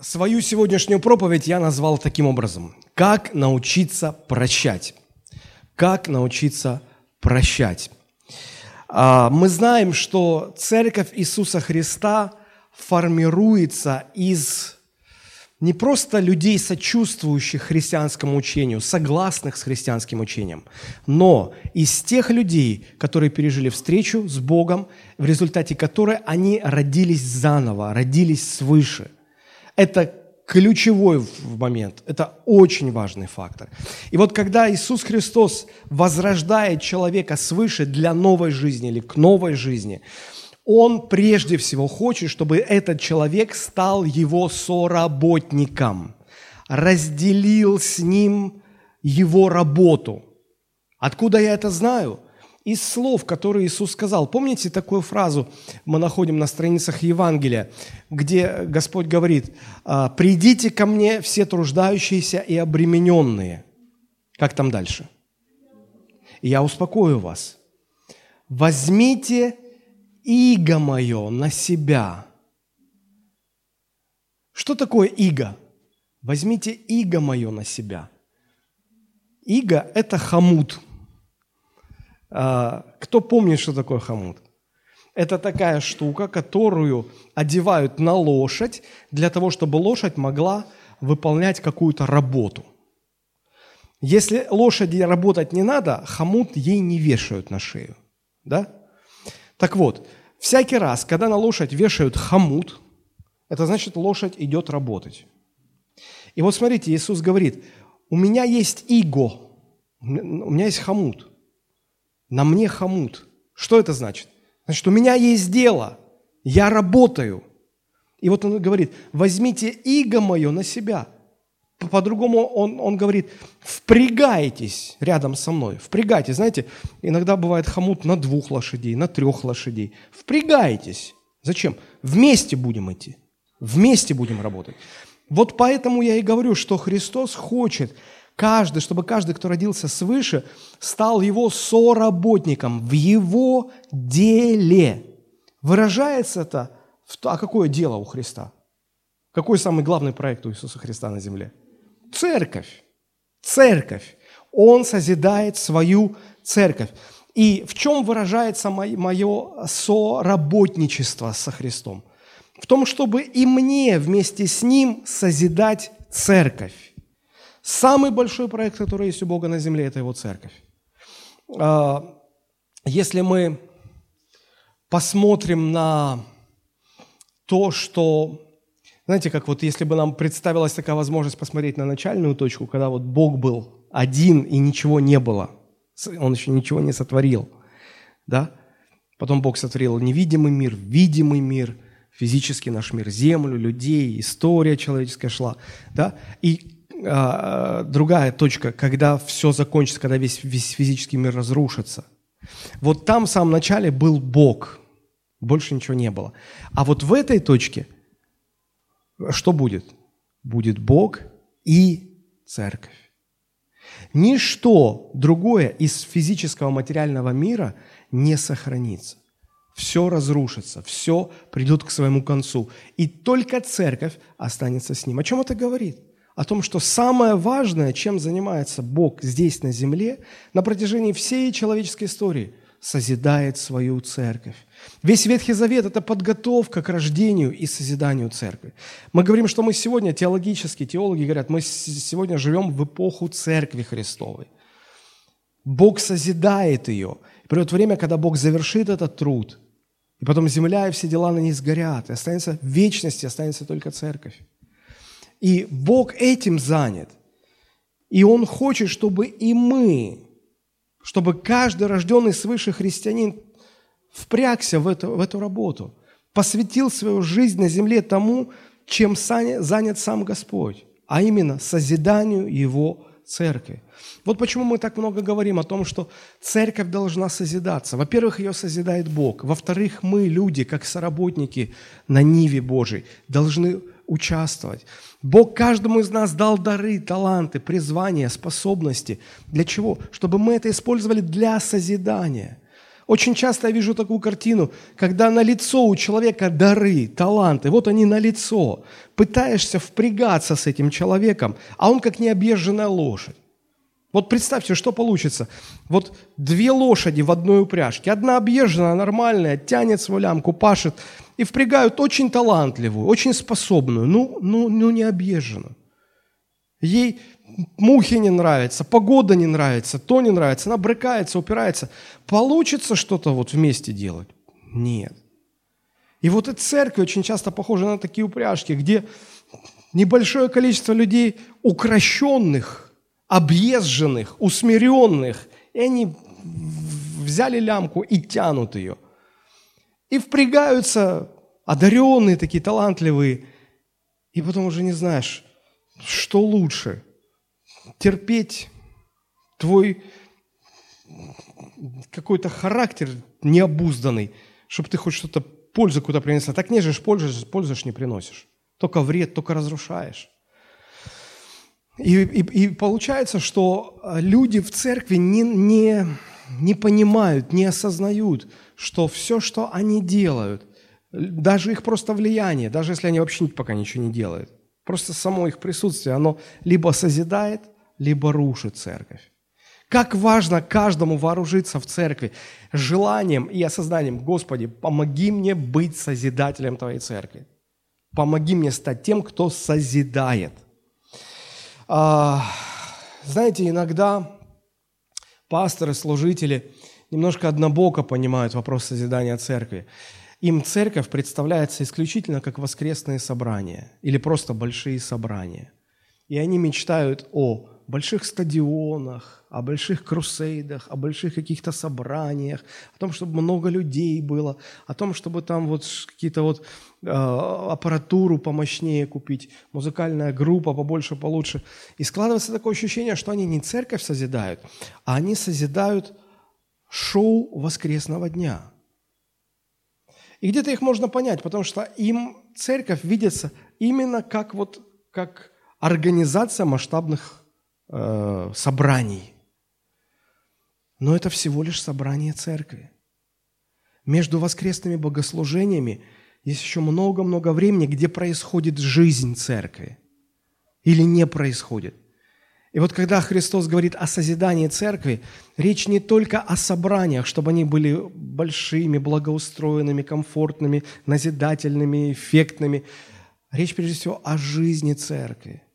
Свою сегодняшнюю проповедь я назвал таким образом. Как научиться прощать. Как научиться прощать. А, мы знаем, что Церковь Иисуса Христа формируется из не просто людей, сочувствующих христианскому учению, согласных с христианским учением, но из тех людей, которые пережили встречу с Богом, в результате которой они родились заново, родились свыше. Это ключевой момент, это очень важный фактор. И вот когда Иисус Христос возрождает человека свыше для новой жизни или к новой жизни – он прежде всего хочет, чтобы этот человек стал его соработником, разделил с ним его работу. Откуда я это знаю? Из слов, которые Иисус сказал. Помните такую фразу мы находим на страницах Евангелия, где Господь говорит, «А, «Придите ко мне все труждающиеся и обремененные». Как там дальше? Я успокою вас. Возьмите иго мое на себя. Что такое иго? Возьмите иго мое на себя. Иго – это хомут. А, кто помнит, что такое хомут? Это такая штука, которую одевают на лошадь для того, чтобы лошадь могла выполнять какую-то работу. Если лошади работать не надо, хомут ей не вешают на шею. Да? Так вот, Всякий раз, когда на лошадь вешают хомут, это значит, лошадь идет работать. И вот смотрите, Иисус говорит, у меня есть иго, у меня есть хомут, на мне хомут. Что это значит? Значит, у меня есть дело, я работаю. И вот он говорит, возьмите иго мое на себя – по-другому он, он говорит, впрягайтесь рядом со мной, впрягайтесь. Знаете, иногда бывает хомут на двух лошадей, на трех лошадей. Впрягайтесь. Зачем? Вместе будем идти, вместе будем работать. Вот поэтому я и говорю, что Христос хочет каждый, чтобы каждый, кто родился свыше, стал его соработником в его деле. Выражается это, в, а какое дело у Христа? Какой самый главный проект у Иисуса Христа на земле? Церковь. Церковь. Он созидает свою церковь. И в чем выражается мое соработничество со Христом? В том, чтобы и мне вместе с Ним созидать церковь. Самый большой проект, который есть у Бога на земле, это Его церковь. А, если мы посмотрим на то, что знаете, как вот если бы нам представилась такая возможность посмотреть на начальную точку, когда вот Бог был один и ничего не было, Он еще ничего не сотворил, да? Потом Бог сотворил невидимый мир, видимый мир, физический наш мир, землю, людей, история человеческая шла, да? И а, другая точка, когда все закончится, когда весь, весь физический мир разрушится. Вот там в самом начале был Бог, больше ничего не было. А вот в этой точке – что будет? Будет Бог и церковь. Ничто другое из физического материального мира не сохранится. Все разрушится, все придет к своему концу. И только церковь останется с ним. О чем это говорит? О том, что самое важное, чем занимается Бог здесь на земле на протяжении всей человеческой истории – созидает свою церковь. Весь Ветхий Завет – это подготовка к рождению и созиданию церкви. Мы говорим, что мы сегодня, теологически, теологи говорят, мы сегодня живем в эпоху церкви Христовой. Бог созидает ее. И придет время, когда Бог завершит этот труд, и потом земля и все дела на ней сгорят, и останется в вечности, останется только церковь. И Бог этим занят. И Он хочет, чтобы и мы чтобы каждый рожденный свыше христианин впрягся в эту, в эту работу, посвятил свою жизнь на земле тому, чем занят сам Господь, а именно созиданию Его церкви. Вот почему мы так много говорим о том, что церковь должна созидаться. Во-первых, ее созидает Бог. Во-вторых, мы, люди, как соработники на Ниве Божией, должны участвовать. Бог каждому из нас дал дары, таланты, призвания, способности. Для чего? Чтобы мы это использовали для созидания. Очень часто я вижу такую картину, когда на лицо у человека дары, таланты, вот они на лицо. Пытаешься впрягаться с этим человеком, а он как необъезженная лошадь. Вот представьте, что получится. Вот две лошади в одной упряжке. Одна объезженная, нормальная, тянет свою лямку, пашет. И впрягают очень талантливую, очень способную, ну, ну, ну не объезженную. Ей мухи не нравятся, погода не нравится, то не нравится, она брыкается, упирается. Получится что-то вот вместе делать? Нет. И вот и церковь очень часто похожа на такие упряжки, где небольшое количество людей укращенных, объезженных, усмиренных, и они взяли лямку и тянут ее. И впрягаются одаренные такие, талантливые, и потом уже не знаешь, что лучше – терпеть твой какой-то характер необузданный, чтобы ты хоть что-то, пользу куда принесла. Так не же пользуешь, пользуешь, не приносишь. Только вред, только разрушаешь. И, и, и получается, что люди в церкви не, не, не понимают, не осознают, что все, что они делают, даже их просто влияние, даже если они вообще пока ничего не делают, просто само их присутствие, оно либо созидает – либо рушит церковь. Как важно каждому вооружиться в церкви желанием и осознанием, Господи, помоги мне быть созидателем Твоей церкви. Помоги мне стать тем, кто созидает. А, знаете, иногда пасторы, служители немножко однобоко понимают вопрос созидания церкви. Им церковь представляется исключительно как воскресные собрания или просто большие собрания. И они мечтают о больших стадионах, о больших крусейдах, о больших каких-то собраниях, о том, чтобы много людей было, о том, чтобы там вот какие-то вот э, аппаратуру помощнее купить, музыкальная группа побольше, получше. И складывается такое ощущение, что они не церковь созидают, а они созидают шоу воскресного дня. И где-то их можно понять, потому что им церковь видится именно как вот как организация масштабных э, собраний. Но это всего лишь собрание церкви. Между воскресными богослужениями есть еще много-много времени, где происходит жизнь церкви или не происходит. И вот когда Христос говорит о созидании церкви, речь не только о собраниях, чтобы они были большими, благоустроенными, комфортными, назидательными, эффектными. Речь прежде всего о жизни церкви –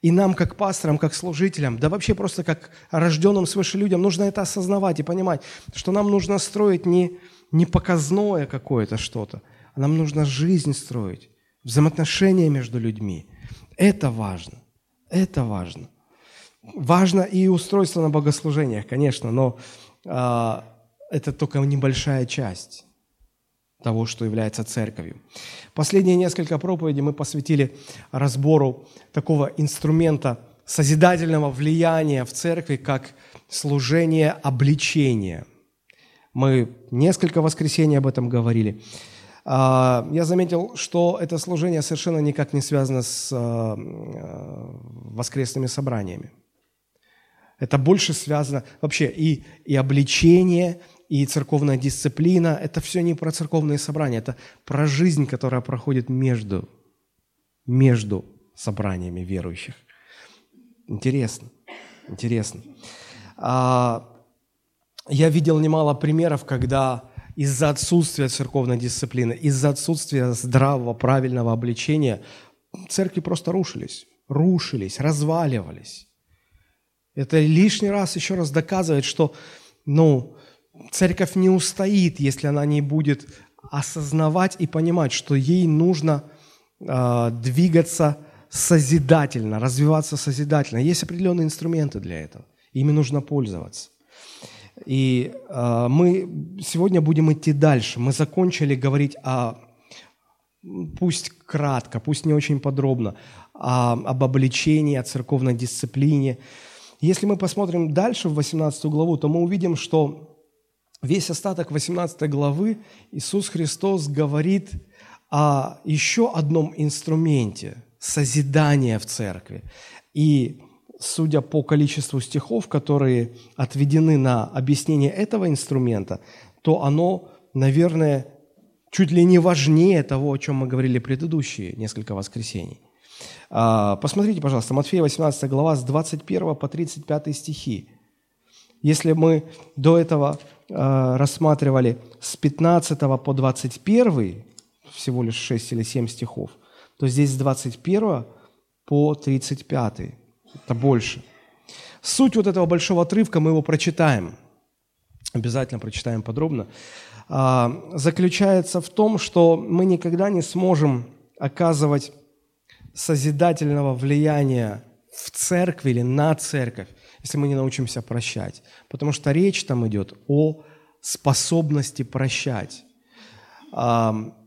и нам, как пасторам, как служителям, да вообще просто как рожденным свыше людям, нужно это осознавать и понимать, что нам нужно строить не, не показное какое-то что-то, а нам нужно жизнь строить, взаимоотношения между людьми. Это важно. Это важно. Важно и устройство на богослужениях, конечно, но э, это только небольшая часть того, что является церковью. Последние несколько проповедей мы посвятили разбору такого инструмента созидательного влияния в церкви, как служение обличения. Мы несколько воскресений об этом говорили. А, я заметил, что это служение совершенно никак не связано с а, воскресными собраниями. Это больше связано вообще и, и обличение, и церковная дисциплина – это все не про церковные собрания, это про жизнь, которая проходит между, между собраниями верующих. Интересно, интересно. А, я видел немало примеров, когда из-за отсутствия церковной дисциплины, из-за отсутствия здравого, правильного обличения церкви просто рушились, рушились, разваливались. Это лишний раз еще раз доказывает, что ну, церковь не устоит, если она не будет осознавать и понимать, что ей нужно э, двигаться созидательно, развиваться созидательно. Есть определенные инструменты для этого. Ими нужно пользоваться. И э, мы сегодня будем идти дальше. Мы закончили говорить о, пусть кратко, пусть не очень подробно, о, об обличении, о церковной дисциплине. Если мы посмотрим дальше в 18 главу, то мы увидим, что весь остаток 18 главы Иисус Христос говорит о еще одном инструменте созидания в церкви. И судя по количеству стихов, которые отведены на объяснение этого инструмента, то оно, наверное, чуть ли не важнее того, о чем мы говорили предыдущие несколько воскресений. А, посмотрите, пожалуйста, Матфея 18 глава с 21 по 35 стихи. Если мы до этого а, рассматривали с 15 по 21, всего лишь 6 или 7 стихов, то здесь с 21 по 35. Это больше. Суть вот этого большого отрывка, мы его прочитаем. Обязательно прочитаем подробно. А, заключается в том, что мы никогда не сможем оказывать созидательного влияния в церкви или на церковь, если мы не научимся прощать. Потому что речь там идет о способности прощать.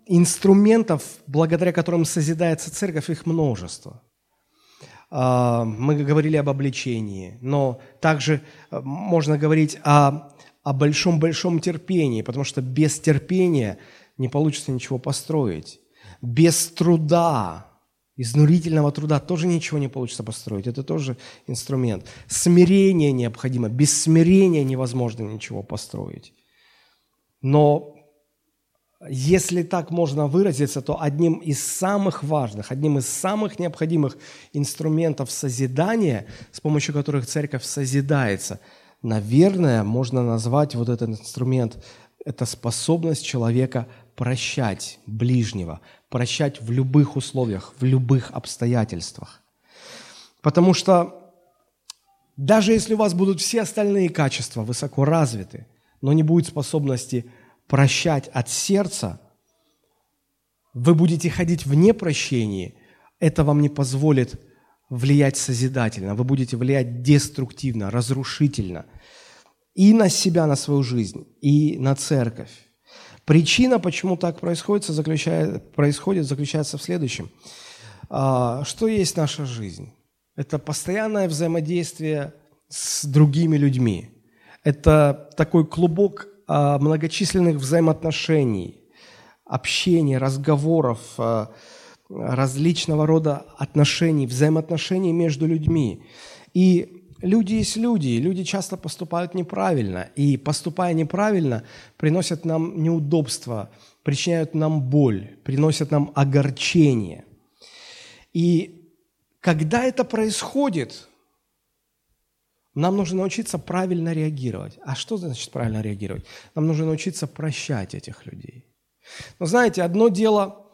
Инструментов, благодаря которым созидается церковь, их множество. Мы говорили об обличении, но также можно говорить о о большом-большом терпении, потому что без терпения не получится ничего построить. Без труда, изнурительного труда тоже ничего не получится построить. Это тоже инструмент. Смирение необходимо. Без смирения невозможно ничего построить. Но если так можно выразиться, то одним из самых важных, одним из самых необходимых инструментов созидания, с помощью которых церковь созидается – наверное, можно назвать вот этот инструмент, это способность человека прощать ближнего, прощать в любых условиях, в любых обстоятельствах. Потому что даже если у вас будут все остальные качества высоко развиты, но не будет способности прощать от сердца, вы будете ходить в непрощении, это вам не позволит влиять созидательно, вы будете влиять деструктивно, разрушительно и на себя, на свою жизнь, и на церковь. Причина, почему так происходит, заключает, происходит, заключается в следующем. А, что есть наша жизнь? Это постоянное взаимодействие с другими людьми. Это такой клубок а, многочисленных взаимоотношений, общения, разговоров, а, различного рода отношений, взаимоотношений между людьми. И люди есть люди, люди часто поступают неправильно, и поступая неправильно, приносят нам неудобства, причиняют нам боль, приносят нам огорчение. И когда это происходит, нам нужно научиться правильно реагировать. А что значит правильно реагировать? Нам нужно научиться прощать этих людей. Но знаете, одно дело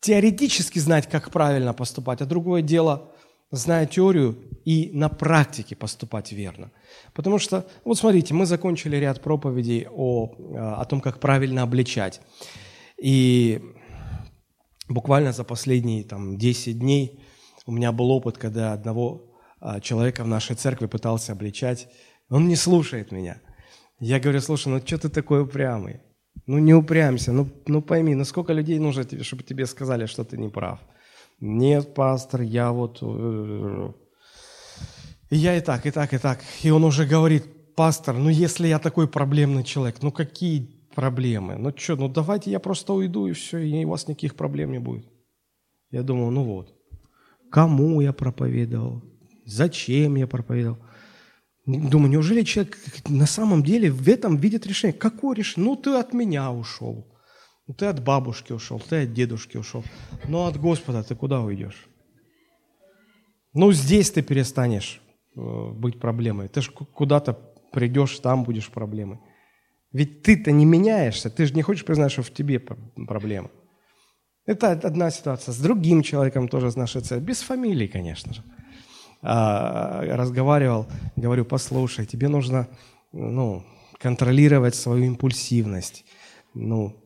теоретически знать, как правильно поступать, а другое дело, зная теорию и на практике поступать верно. Потому что, вот смотрите, мы закончили ряд проповедей о, о том, как правильно обличать. И буквально за последние там, 10 дней у меня был опыт, когда одного а, человека в нашей церкви пытался обличать, он не слушает меня. Я говорю, слушай, ну что ты такой упрямый? Ну не упрямься, ну, ну пойми, ну сколько людей нужно, тебе, чтобы тебе сказали, что ты не прав. Нет, пастор, я вот... Э, я и так, и так, и так. И он уже говорит, пастор, ну если я такой проблемный человек, ну какие проблемы? Ну что, ну давайте я просто уйду, и все, и у вас никаких проблем не будет. Я думал, ну вот, кому я проповедовал, зачем я проповедовал. Думаю, неужели человек на самом деле в этом видит решение? Какое решение? Ну, ты от меня ушел. Ну, ты от бабушки ушел, ты от дедушки ушел. Но от Господа ты куда уйдешь? Ну, здесь ты перестанешь э, быть проблемой. Ты же куда-то придешь, там будешь проблемой. Ведь ты-то не меняешься, ты же не хочешь признать, что в тебе проблема. Это одна ситуация. С другим человеком тоже с нашей целью. Без фамилии, конечно же. А, разговаривал, говорю, послушай, тебе нужно ну, контролировать свою импульсивность. Ну,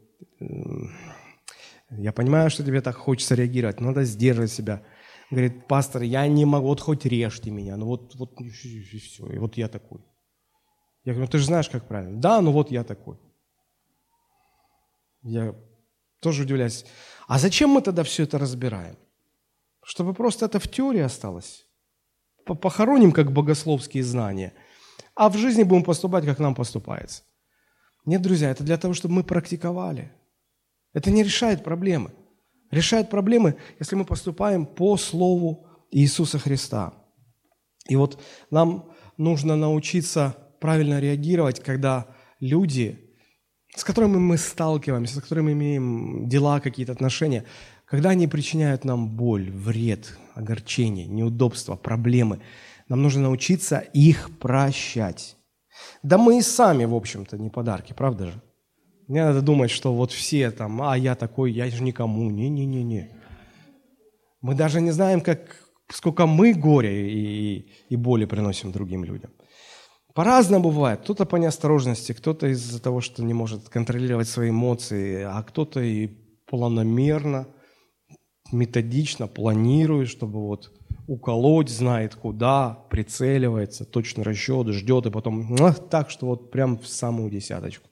я понимаю, что тебе так хочется реагировать, надо сдерживать себя. Говорит, пастор, я не могу, вот хоть режьте меня, ну вот, вот и все, и вот я такой. Я говорю, ну ты же знаешь, как правильно. Да, ну вот я такой. Я тоже удивляюсь. А зачем мы тогда все это разбираем? Чтобы просто это в теории осталось похороним как богословские знания, а в жизни будем поступать, как нам поступается. Нет, друзья, это для того, чтобы мы практиковали. Это не решает проблемы. Решает проблемы, если мы поступаем по Слову Иисуса Христа. И вот нам нужно научиться правильно реагировать, когда люди с которыми мы сталкиваемся, с которыми имеем дела, какие-то отношения, когда они причиняют нам боль, вред, огорчение, неудобства, проблемы, нам нужно научиться их прощать. Да мы и сами, в общем-то, не подарки, правда же? Не надо думать, что вот все там, а я такой, я же никому. Не-не-не-не. Мы даже не знаем, как, сколько мы горя и, и боли приносим другим людям. По-разному бывает. Кто-то по неосторожности, кто-то из-за того, что не может контролировать свои эмоции, а кто-то и планомерно, методично планирует, чтобы вот уколоть, знает куда, прицеливается, точно расчет, ждет, и потом так, что вот прям в самую десяточку.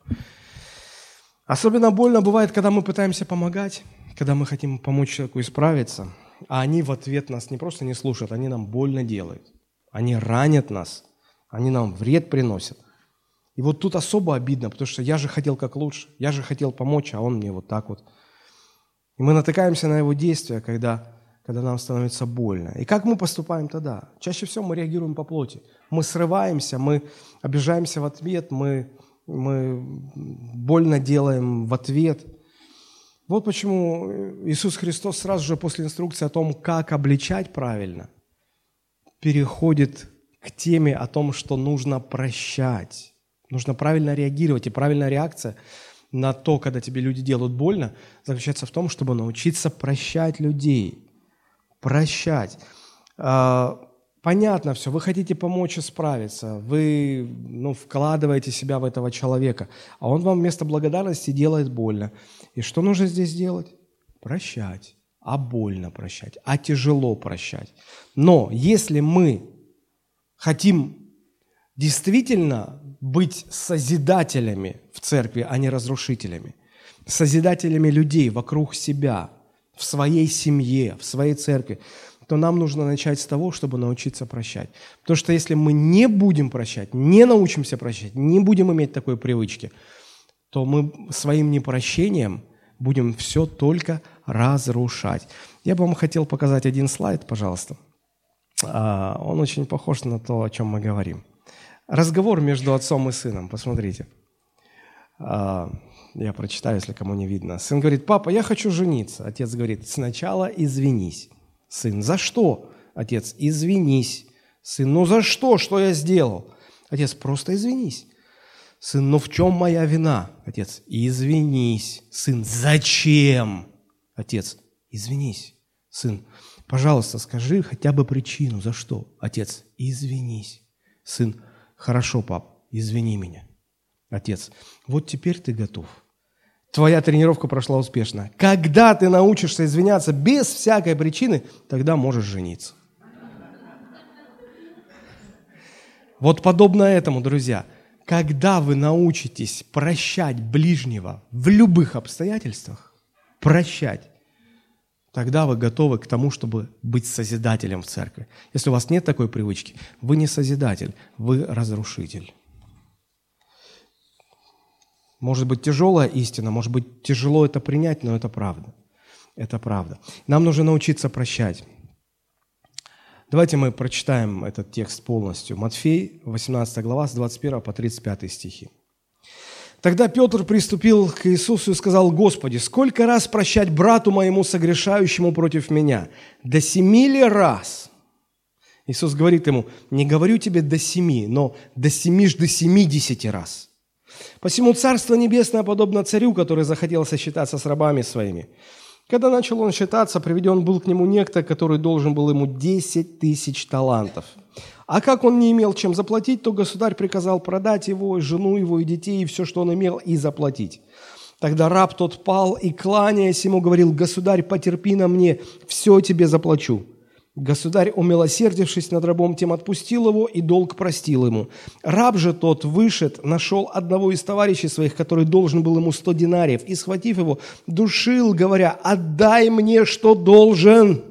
Особенно больно бывает, когда мы пытаемся помогать, когда мы хотим помочь человеку исправиться, а они в ответ нас не просто не слушают, они нам больно делают. Они ранят нас, они нам вред приносят. И вот тут особо обидно, потому что я же хотел как лучше, я же хотел помочь, а он мне вот так вот. И мы натыкаемся на его действия, когда, когда нам становится больно. И как мы поступаем тогда? Чаще всего мы реагируем по плоти. Мы срываемся, мы обижаемся в ответ, мы мы больно делаем в ответ. Вот почему Иисус Христос сразу же после инструкции о том, как обличать правильно, переходит к теме о том, что нужно прощать. Нужно правильно реагировать. И правильная реакция на то, когда тебе люди делают больно, заключается в том, чтобы научиться прощать людей. Прощать. А, понятно все, вы хотите помочь исправиться, вы ну, вкладываете себя в этого человека, а он вам вместо благодарности делает больно. И что нужно здесь делать? Прощать. А больно прощать, а тяжело прощать. Но если мы хотим действительно быть созидателями в церкви, а не разрушителями, созидателями людей вокруг себя, в своей семье, в своей церкви, то нам нужно начать с того, чтобы научиться прощать. Потому что если мы не будем прощать, не научимся прощать, не будем иметь такой привычки, то мы своим непрощением будем все только разрушать. Я бы вам хотел показать один слайд, пожалуйста. А, он очень похож на то, о чем мы говорим. Разговор между отцом и сыном, посмотрите. А, я прочитаю, если кому не видно. Сын говорит, папа, я хочу жениться. Отец говорит, сначала извинись. Сын, за что? Отец, извинись. Сын, ну за что? Что я сделал? Отец, просто извинись. Сын, ну в чем моя вина? Отец, извинись. Сын, зачем? Отец, извинись. Сын, пожалуйста, скажи хотя бы причину, за что? Отец, извинись. Сын, хорошо, пап, извини меня. Отец, вот теперь ты готов твоя тренировка прошла успешно. Когда ты научишься извиняться без всякой причины, тогда можешь жениться. Вот подобно этому, друзья, когда вы научитесь прощать ближнего в любых обстоятельствах, прощать, тогда вы готовы к тому, чтобы быть созидателем в церкви. Если у вас нет такой привычки, вы не созидатель, вы разрушитель. Может быть, тяжелая истина, может быть, тяжело это принять, но это правда. Это правда. Нам нужно научиться прощать. Давайте мы прочитаем этот текст полностью. Матфей, 18 глава, с 21 по 35 стихи. Тогда Петр приступил к Иисусу и сказал, «Господи, сколько раз прощать брату моему, согрешающему против меня? До семи ли раз?» Иисус говорит ему, «Не говорю тебе до семи, но до семи ж до семидесяти раз». Посему Царство Небесное подобно царю, который захотел сосчитаться с рабами своими. Когда начал он считаться, приведен был к нему некто, который должен был ему 10 тысяч талантов. А как он не имел чем заплатить, то государь приказал продать его, жену его и детей, и все, что он имел, и заплатить. Тогда раб тот пал и, кланяясь ему, говорил, «Государь, потерпи на мне, все тебе заплачу». Государь, умилосердившись над рабом, тем отпустил его и долг простил ему. Раб же тот вышед, нашел одного из товарищей своих, который должен был ему сто динариев, и, схватив его, душил, говоря, «Отдай мне, что должен!»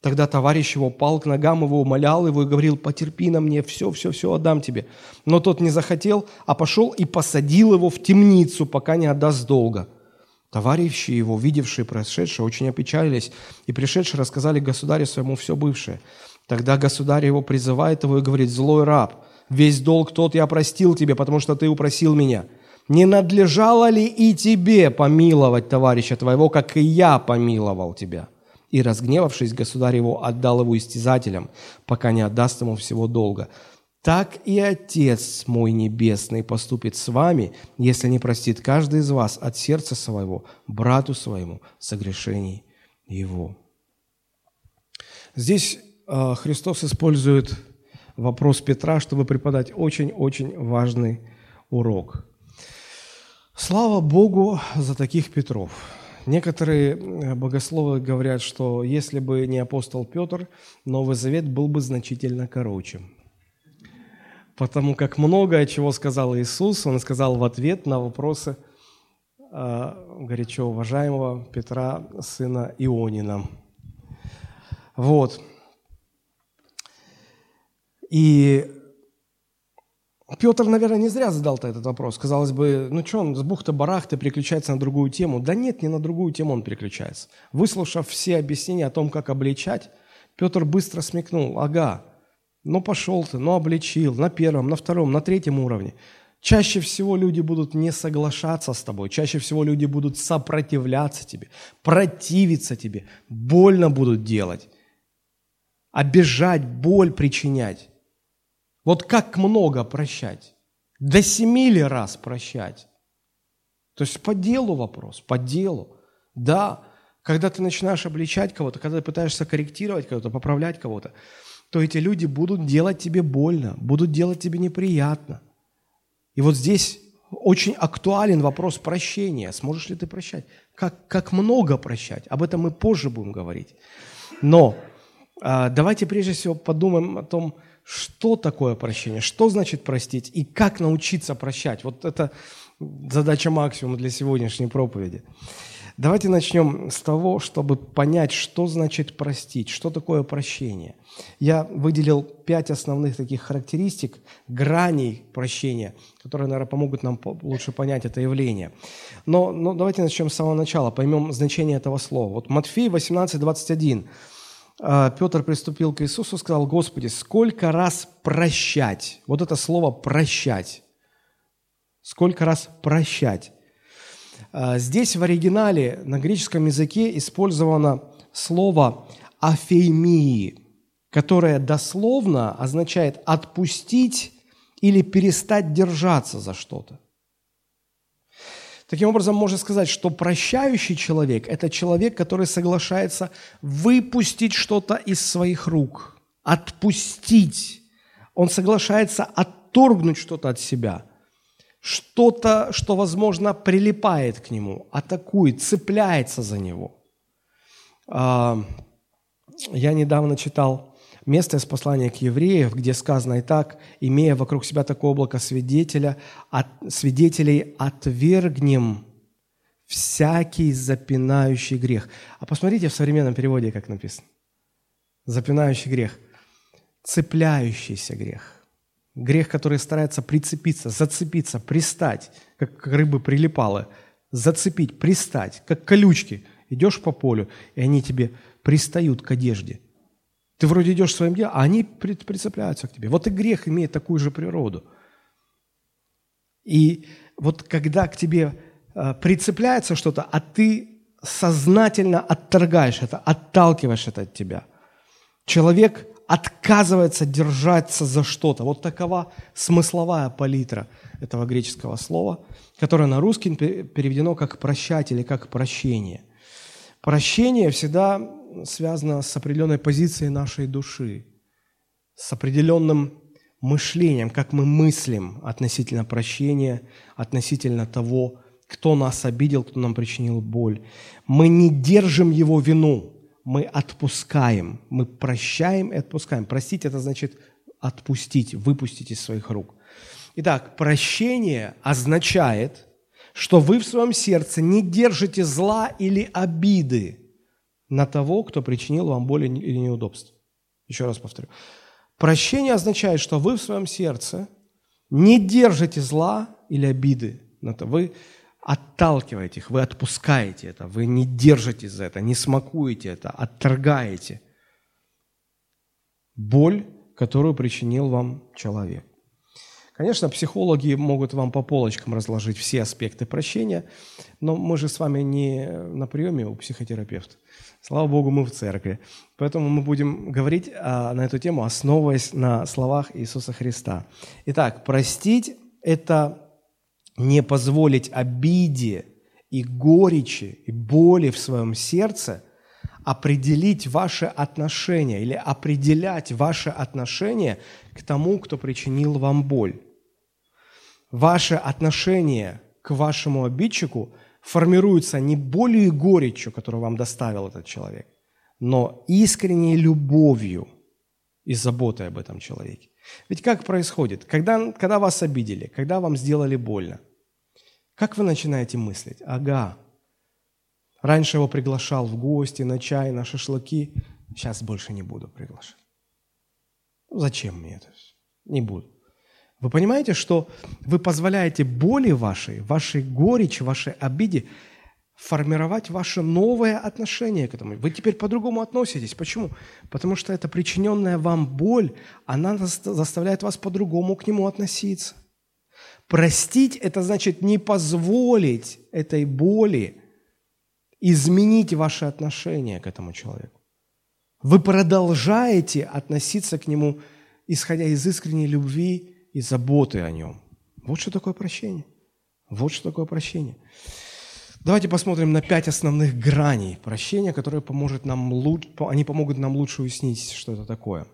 Тогда товарищ его пал к ногам его, умолял его и говорил, «Потерпи на мне, все, все, все отдам тебе». Но тот не захотел, а пошел и посадил его в темницу, пока не отдаст долга. Товарищи его, видевшие происшедшее, очень опечалились, и пришедшие рассказали государю своему все бывшее. Тогда государь его призывает его и говорит, «Злой раб, весь долг тот я простил тебе, потому что ты упросил меня. не надлежало ли и тебе помиловать товарища твоего, как и я помиловал тебя?» И, разгневавшись, государь его отдал его истязателям, пока не отдаст ему всего долга. Так и Отец мой Небесный поступит с вами, если не простит каждый из вас от сердца своего, брату своему, согрешений его». Здесь э, Христос использует вопрос Петра, чтобы преподать очень-очень важный урок. Слава Богу за таких Петров. Некоторые э, богословы говорят, что если бы не апостол Петр, Новый Завет был бы значительно короче. Потому как многое, чего сказал Иисус, Он сказал в ответ на вопросы э, горячо уважаемого Петра, сына Ионина. Вот. И Петр, наверное, не зря задал этот вопрос. Казалось бы, ну что он с бухты-барахты переключается на другую тему? Да нет, не на другую тему он переключается. Выслушав все объяснения о том, как обличать, Петр быстро смекнул, ага, ну пошел ты, ну обличил, на первом, на втором, на третьем уровне. Чаще всего люди будут не соглашаться с тобой, чаще всего люди будут сопротивляться тебе, противиться тебе, больно будут делать, обижать, боль причинять. Вот как много прощать? До семи ли раз прощать? То есть по делу вопрос, по делу. Да, когда ты начинаешь обличать кого-то, когда ты пытаешься корректировать кого-то, поправлять кого-то, то эти люди будут делать тебе больно, будут делать тебе неприятно. И вот здесь очень актуален вопрос прощения. Сможешь ли ты прощать? Как, как много прощать? Об этом мы позже будем говорить. Но а, давайте прежде всего подумаем о том, что такое прощение, что значит простить и как научиться прощать. Вот это задача максимума для сегодняшней проповеди. Давайте начнем с того, чтобы понять, что значит простить, что такое прощение. Я выделил пять основных таких характеристик, граней прощения, которые, наверное, помогут нам лучше понять это явление. Но, но давайте начнем с самого начала, поймем значение этого слова. Вот Матфей 18, 21. А, Петр приступил к Иисусу и сказал, Господи, сколько раз прощать? Вот это слово «прощать». Сколько раз прощать? А, здесь в оригинале на греческом языке использовано слово «афеймии», которое дословно означает «отпустить» или «перестать держаться за что-то». Таким образом, можно сказать, что прощающий человек – это человек, который соглашается выпустить что-то из своих рук, отпустить. Он соглашается отторгнуть что-то от себя, что-то, что, возможно, прилипает к нему, атакует, цепляется за него. А, я недавно читал Место из послания к евреям, где сказано и так, имея вокруг себя такое облако свидетеля, от, свидетелей отвергнем всякий запинающий грех. А посмотрите в современном переводе, как написано. Запинающий грех. Цепляющийся грех. Грех, который старается прицепиться, зацепиться, пристать, как рыбы прилипалы. Зацепить, пристать, как колючки. Идешь по полю, и они тебе пристают к одежде. Ты вроде идешь своим делом, а они прицепляются к тебе. Вот и грех имеет такую же природу. И вот когда к тебе э, прицепляется что-то, а ты сознательно отторгаешь это, отталкиваешь это от тебя, человек отказывается держаться за что-то. Вот такова смысловая палитра этого греческого слова, которое на русский переведено как прощать или как прощение. Прощение всегда связано с определенной позицией нашей души, с определенным мышлением, как мы мыслим относительно прощения, относительно того, кто нас обидел, кто нам причинил боль. Мы не держим его вину, мы отпускаем, мы прощаем и отпускаем. Простить – это значит отпустить, выпустить из своих рук. Итак, прощение означает, что вы в своем сердце не держите зла или обиды – на того, кто причинил вам боль или неудобство. Еще раз повторю. Прощение означает, что вы в своем сердце не держите зла или обиды на то. Вы отталкиваете их, вы отпускаете это, вы не держите за это, не смакуете это, отторгаете боль, которую причинил вам человек. Конечно, психологи могут вам по полочкам разложить все аспекты прощения, но мы же с вами не на приеме у психотерапевта. Слава Богу, мы в церкви. Поэтому мы будем говорить а, на эту тему, основываясь на словах Иисуса Христа. Итак, простить – это не позволить обиде и горечи, и боли в своем сердце определить ваше отношение или определять ваше отношение к тому, кто причинил вам боль. Ваше отношение к вашему обидчику формируется не болью и горечью, которую вам доставил этот человек, но искренней любовью и заботой об этом человеке. Ведь как происходит? Когда, когда вас обидели, когда вам сделали больно, как вы начинаете мыслить? Ага, раньше его приглашал в гости, на чай, на шашлыки, сейчас больше не буду приглашать. Ну, зачем мне это? Не буду. Вы понимаете, что вы позволяете боли вашей, вашей горечи, вашей обиде формировать ваше новое отношение к этому. Вы теперь по-другому относитесь. Почему? Потому что эта причиненная вам боль, она заставляет вас по-другому к нему относиться. Простить – это значит не позволить этой боли изменить ваше отношение к этому человеку. Вы продолжаете относиться к нему, исходя из искренней любви и заботы о нем. Вот что такое прощение. Вот что такое прощение. Давайте посмотрим на пять основных граней прощения, которые поможет нам, они помогут нам лучше уяснить, что это такое.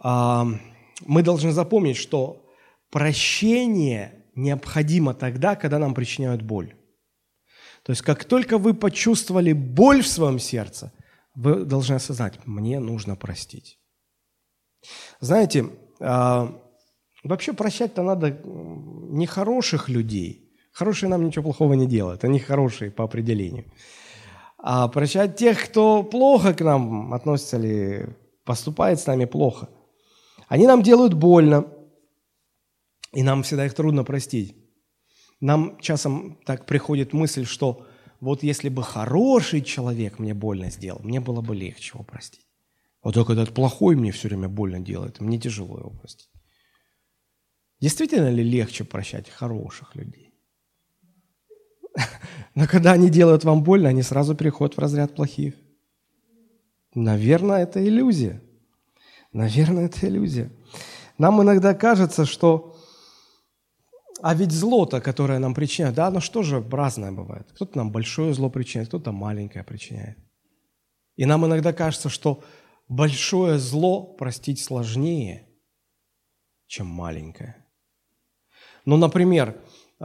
А, мы должны запомнить, что прощение необходимо тогда, когда нам причиняют боль. То есть, как только вы почувствовали боль в своем сердце, вы должны осознать, мне нужно простить. Знаете, а, вообще прощать-то надо не хороших людей – Хорошие нам ничего плохого не делают, они хорошие по определению. А прощать тех, кто плохо к нам относится или поступает с нами плохо, они нам делают больно, и нам всегда их трудно простить. Нам часом так приходит мысль, что вот если бы хороший человек мне больно сделал, мне было бы легче его простить. Вот только этот плохой мне все время больно делает, мне тяжело его простить. Действительно ли легче прощать хороших людей? Но когда они делают вам больно, они сразу переходят в разряд плохих. Наверное, это иллюзия. Наверное, это иллюзия. Нам иногда кажется, что... А ведь зло-то, которое нам причиняют, да, оно что же разное бывает. Кто-то нам большое зло причиняет, кто-то маленькое причиняет. И нам иногда кажется, что большое зло простить сложнее, чем маленькое. Ну, например,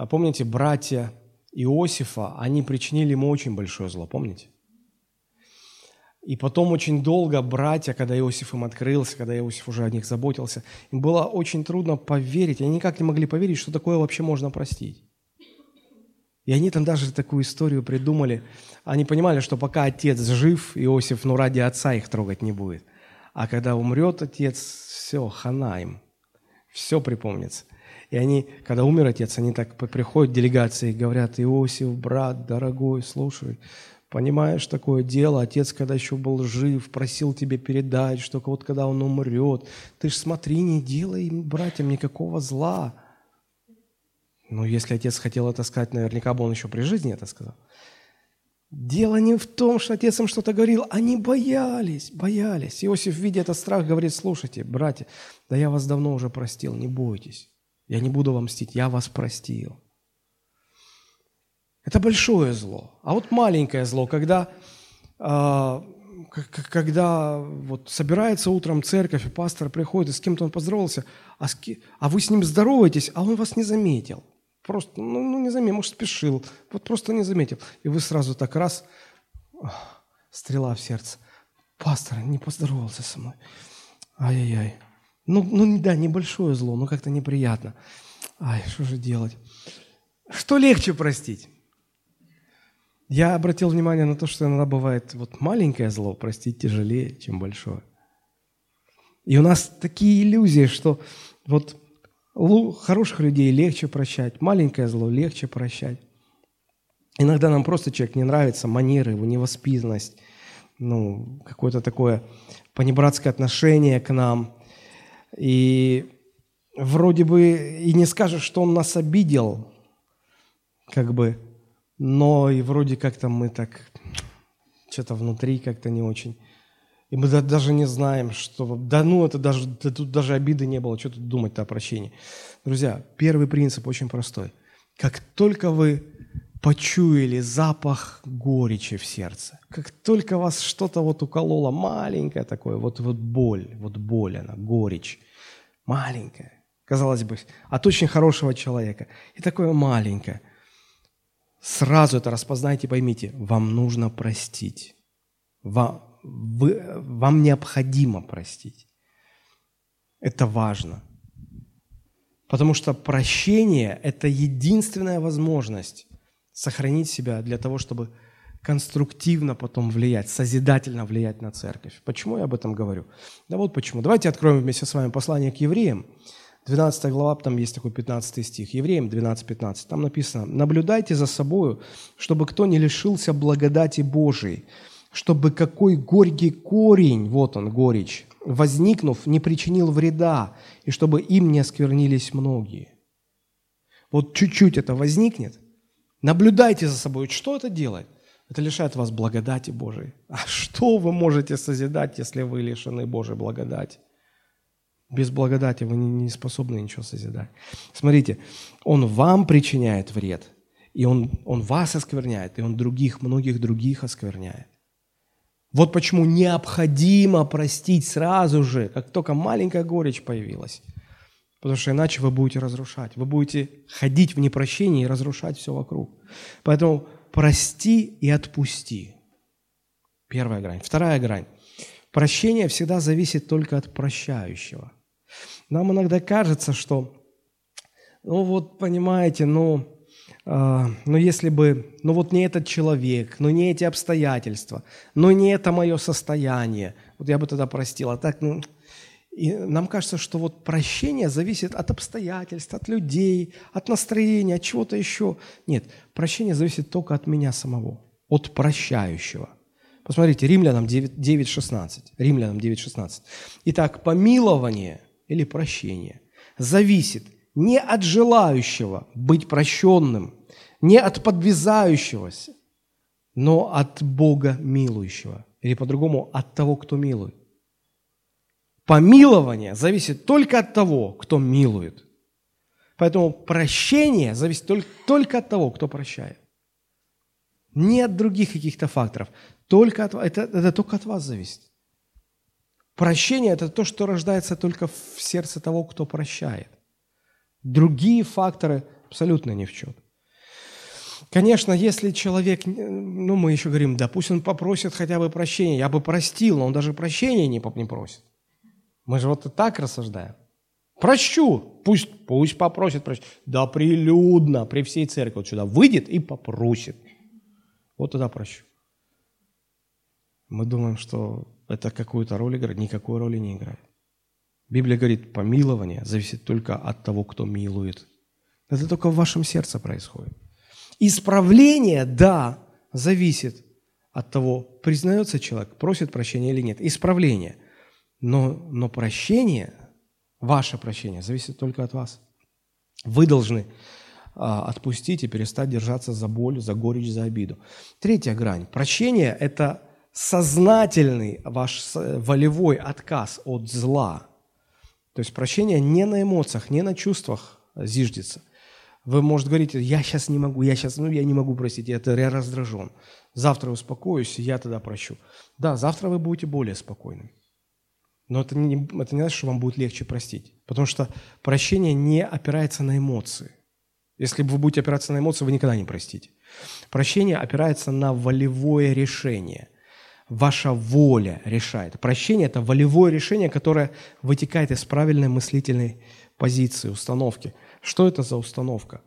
помните, братья Иосифа, они причинили ему очень большое зло, помните? И потом очень долго братья, когда Иосиф им открылся, когда Иосиф уже о них заботился, им было очень трудно поверить, они никак не могли поверить, что такое вообще можно простить. И они там даже такую историю придумали. Они понимали, что пока отец жив, Иосиф, ну, ради отца их трогать не будет. А когда умрет отец, все, хана им. Все припомнится. И они, когда умер отец, они так приходят делегации и говорят, Иосиф, брат, дорогой, слушай, понимаешь такое дело, отец, когда еще был жив, просил тебе передать, что вот когда он умрет, ты ж смотри, не делай братьям никакого зла. Но если отец хотел это сказать, наверняка бы он еще при жизни это сказал. Дело не в том, что отец им что-то говорил, они боялись, боялись. Иосиф, видя этот страх, говорит, слушайте, братья, да я вас давно уже простил, не бойтесь. Я не буду вам мстить, я вас простил. Это большое зло. А вот маленькое зло, когда, э, когда вот собирается утром церковь, и пастор приходит, и с кем-то он поздоровался, а, с, а вы с ним здороваетесь, а он вас не заметил. Просто, ну, ну не заметил, может, спешил, вот просто не заметил. И вы сразу так раз, стрела в сердце. Пастор не поздоровался со мной. Ай-яй-яй. Ну, ну да, небольшое зло, но как-то неприятно. Ай, что же делать? Что легче простить? Я обратил внимание на то, что иногда бывает вот маленькое зло простить тяжелее, чем большое. И у нас такие иллюзии, что вот хороших людей легче прощать, маленькое зло легче прощать. Иногда нам просто человек не нравится, манеры, его невоспитанность, ну, какое-то такое понебратское отношение к нам – и вроде бы и не скажешь, что он нас обидел, как бы, но и вроде как-то мы так что-то внутри как-то не очень. И мы даже не знаем, что... Да ну, это даже, да тут даже обиды не было, что тут думать-то о прощении. Друзья, первый принцип очень простой. Как только вы почуяли запах горечи в сердце, как только вас что-то вот укололо, маленькое такое, вот, вот боль, вот боль она, горечь, маленькая, казалось бы, от очень хорошего человека, и такое маленькое, сразу это распознайте, поймите, вам нужно простить. Вам, вы, вам необходимо простить. Это важно. Потому что прощение – это единственная возможность сохранить себя для того, чтобы конструктивно потом влиять, созидательно влиять на церковь. Почему я об этом говорю? Да вот почему. Давайте откроем вместе с вами послание к евреям. 12 глава, там есть такой 15 стих. Евреям 12-15. Там написано, «Наблюдайте за собою, чтобы кто не лишился благодати Божией, чтобы какой горький корень, вот он, горечь, возникнув, не причинил вреда, и чтобы им не осквернились многие». Вот чуть-чуть это возникнет, наблюдайте за собой. Что это делает? Это лишает вас благодати Божией. А что вы можете созидать, если вы лишены Божьей благодати? Без благодати вы не способны ничего созидать. Смотрите, Он вам причиняет вред, и Он, он вас оскверняет, и Он других, многих других оскверняет. Вот почему необходимо простить сразу же, как только маленькая горечь появилась. Потому что иначе вы будете разрушать. Вы будете ходить в непрощении и разрушать все вокруг. Поэтому прости и отпусти. Первая грань. Вторая грань. Прощение всегда зависит только от прощающего. Нам иногда кажется, что, ну вот, понимаете, ну, э, ну если бы, ну вот не этот человек, ну не эти обстоятельства, ну не это мое состояние, вот я бы тогда простил, а так, ну, и нам кажется, что вот прощение зависит от обстоятельств, от людей, от настроения, от чего-то еще. Нет, прощение зависит только от меня самого, от прощающего. Посмотрите, Римлянам 9.16. Римлянам 9.16. Итак, помилование – или прощение зависит не от желающего быть прощенным, не от подвязающегося, но от Бога милующего. Или по-другому, от того, кто милует. Помилование зависит только от того, кто милует. Поэтому прощение зависит только, только от того, кто прощает. Не от других каких-то факторов. Только от, это, это только от вас зависит. Прощение – это то, что рождается только в сердце того, кто прощает. Другие факторы абсолютно ни в чем. Конечно, если человек, ну мы еще говорим, да, пусть он попросит хотя бы прощения, я бы простил, но он даже прощения не, не просит. Мы же вот и так рассуждаем. Прощу, пусть, пусть попросит прощения. Да прилюдно, при всей церкви вот сюда выйдет и попросит. Вот тогда прощу. Мы думаем, что это какую-то роль играет, никакой роли не играет. Библия говорит, помилование зависит только от того, кто милует. Это только в вашем сердце происходит. Исправление, да, зависит от того, признается человек, просит прощения или нет. Исправление. Но, но прощение, ваше прощение, зависит только от вас. Вы должны а, отпустить и перестать держаться за боль, за горечь, за обиду. Третья грань. Прощение – это сознательный ваш волевой отказ от зла. То есть прощение не на эмоциях, не на чувствах зиждется. Вы, может, говорите, я сейчас не могу, я сейчас, ну, я не могу простить, это я раздражен. Завтра успокоюсь, я тогда прощу. Да, завтра вы будете более спокойным. Но это не, это не значит, что вам будет легче простить. Потому что прощение не опирается на эмоции. Если вы будете опираться на эмоции, вы никогда не простите. Прощение опирается на волевое решение – ваша воля решает. Прощение – это волевое решение, которое вытекает из правильной мыслительной позиции, установки. Что это за установка?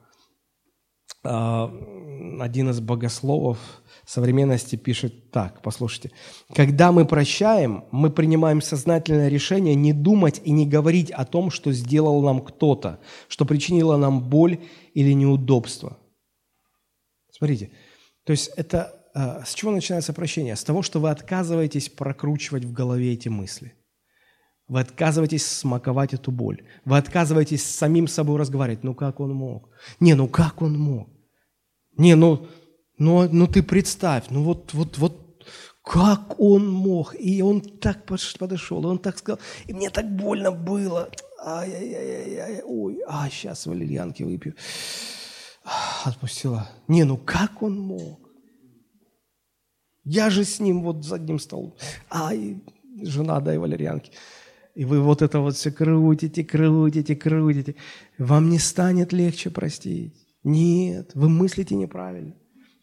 Один из богословов современности пишет так, послушайте. «Когда мы прощаем, мы принимаем сознательное решение не думать и не говорить о том, что сделал нам кто-то, что причинило нам боль или неудобство». Смотрите, то есть это а, с чего начинается прощение? С того, что вы отказываетесь прокручивать в голове эти мысли. Вы отказываетесь смаковать эту боль. Вы отказываетесь с самим собой разговаривать. Ну как он мог? Не, ну как он мог? Не, ну, ну, ну ты представь, ну вот, вот, вот как он мог? И он так подошел, и он так сказал, и мне так больно было. Ай-яй-яй-яй, ой, а, сейчас валерьянки выпью. Отпустила. Не, ну как он мог? Я же с ним вот за одним столом. Ай, жена, дай валерьянки. И вы вот это вот все крутите, крутите, крутите. Вам не станет легче простить. Нет, вы мыслите неправильно.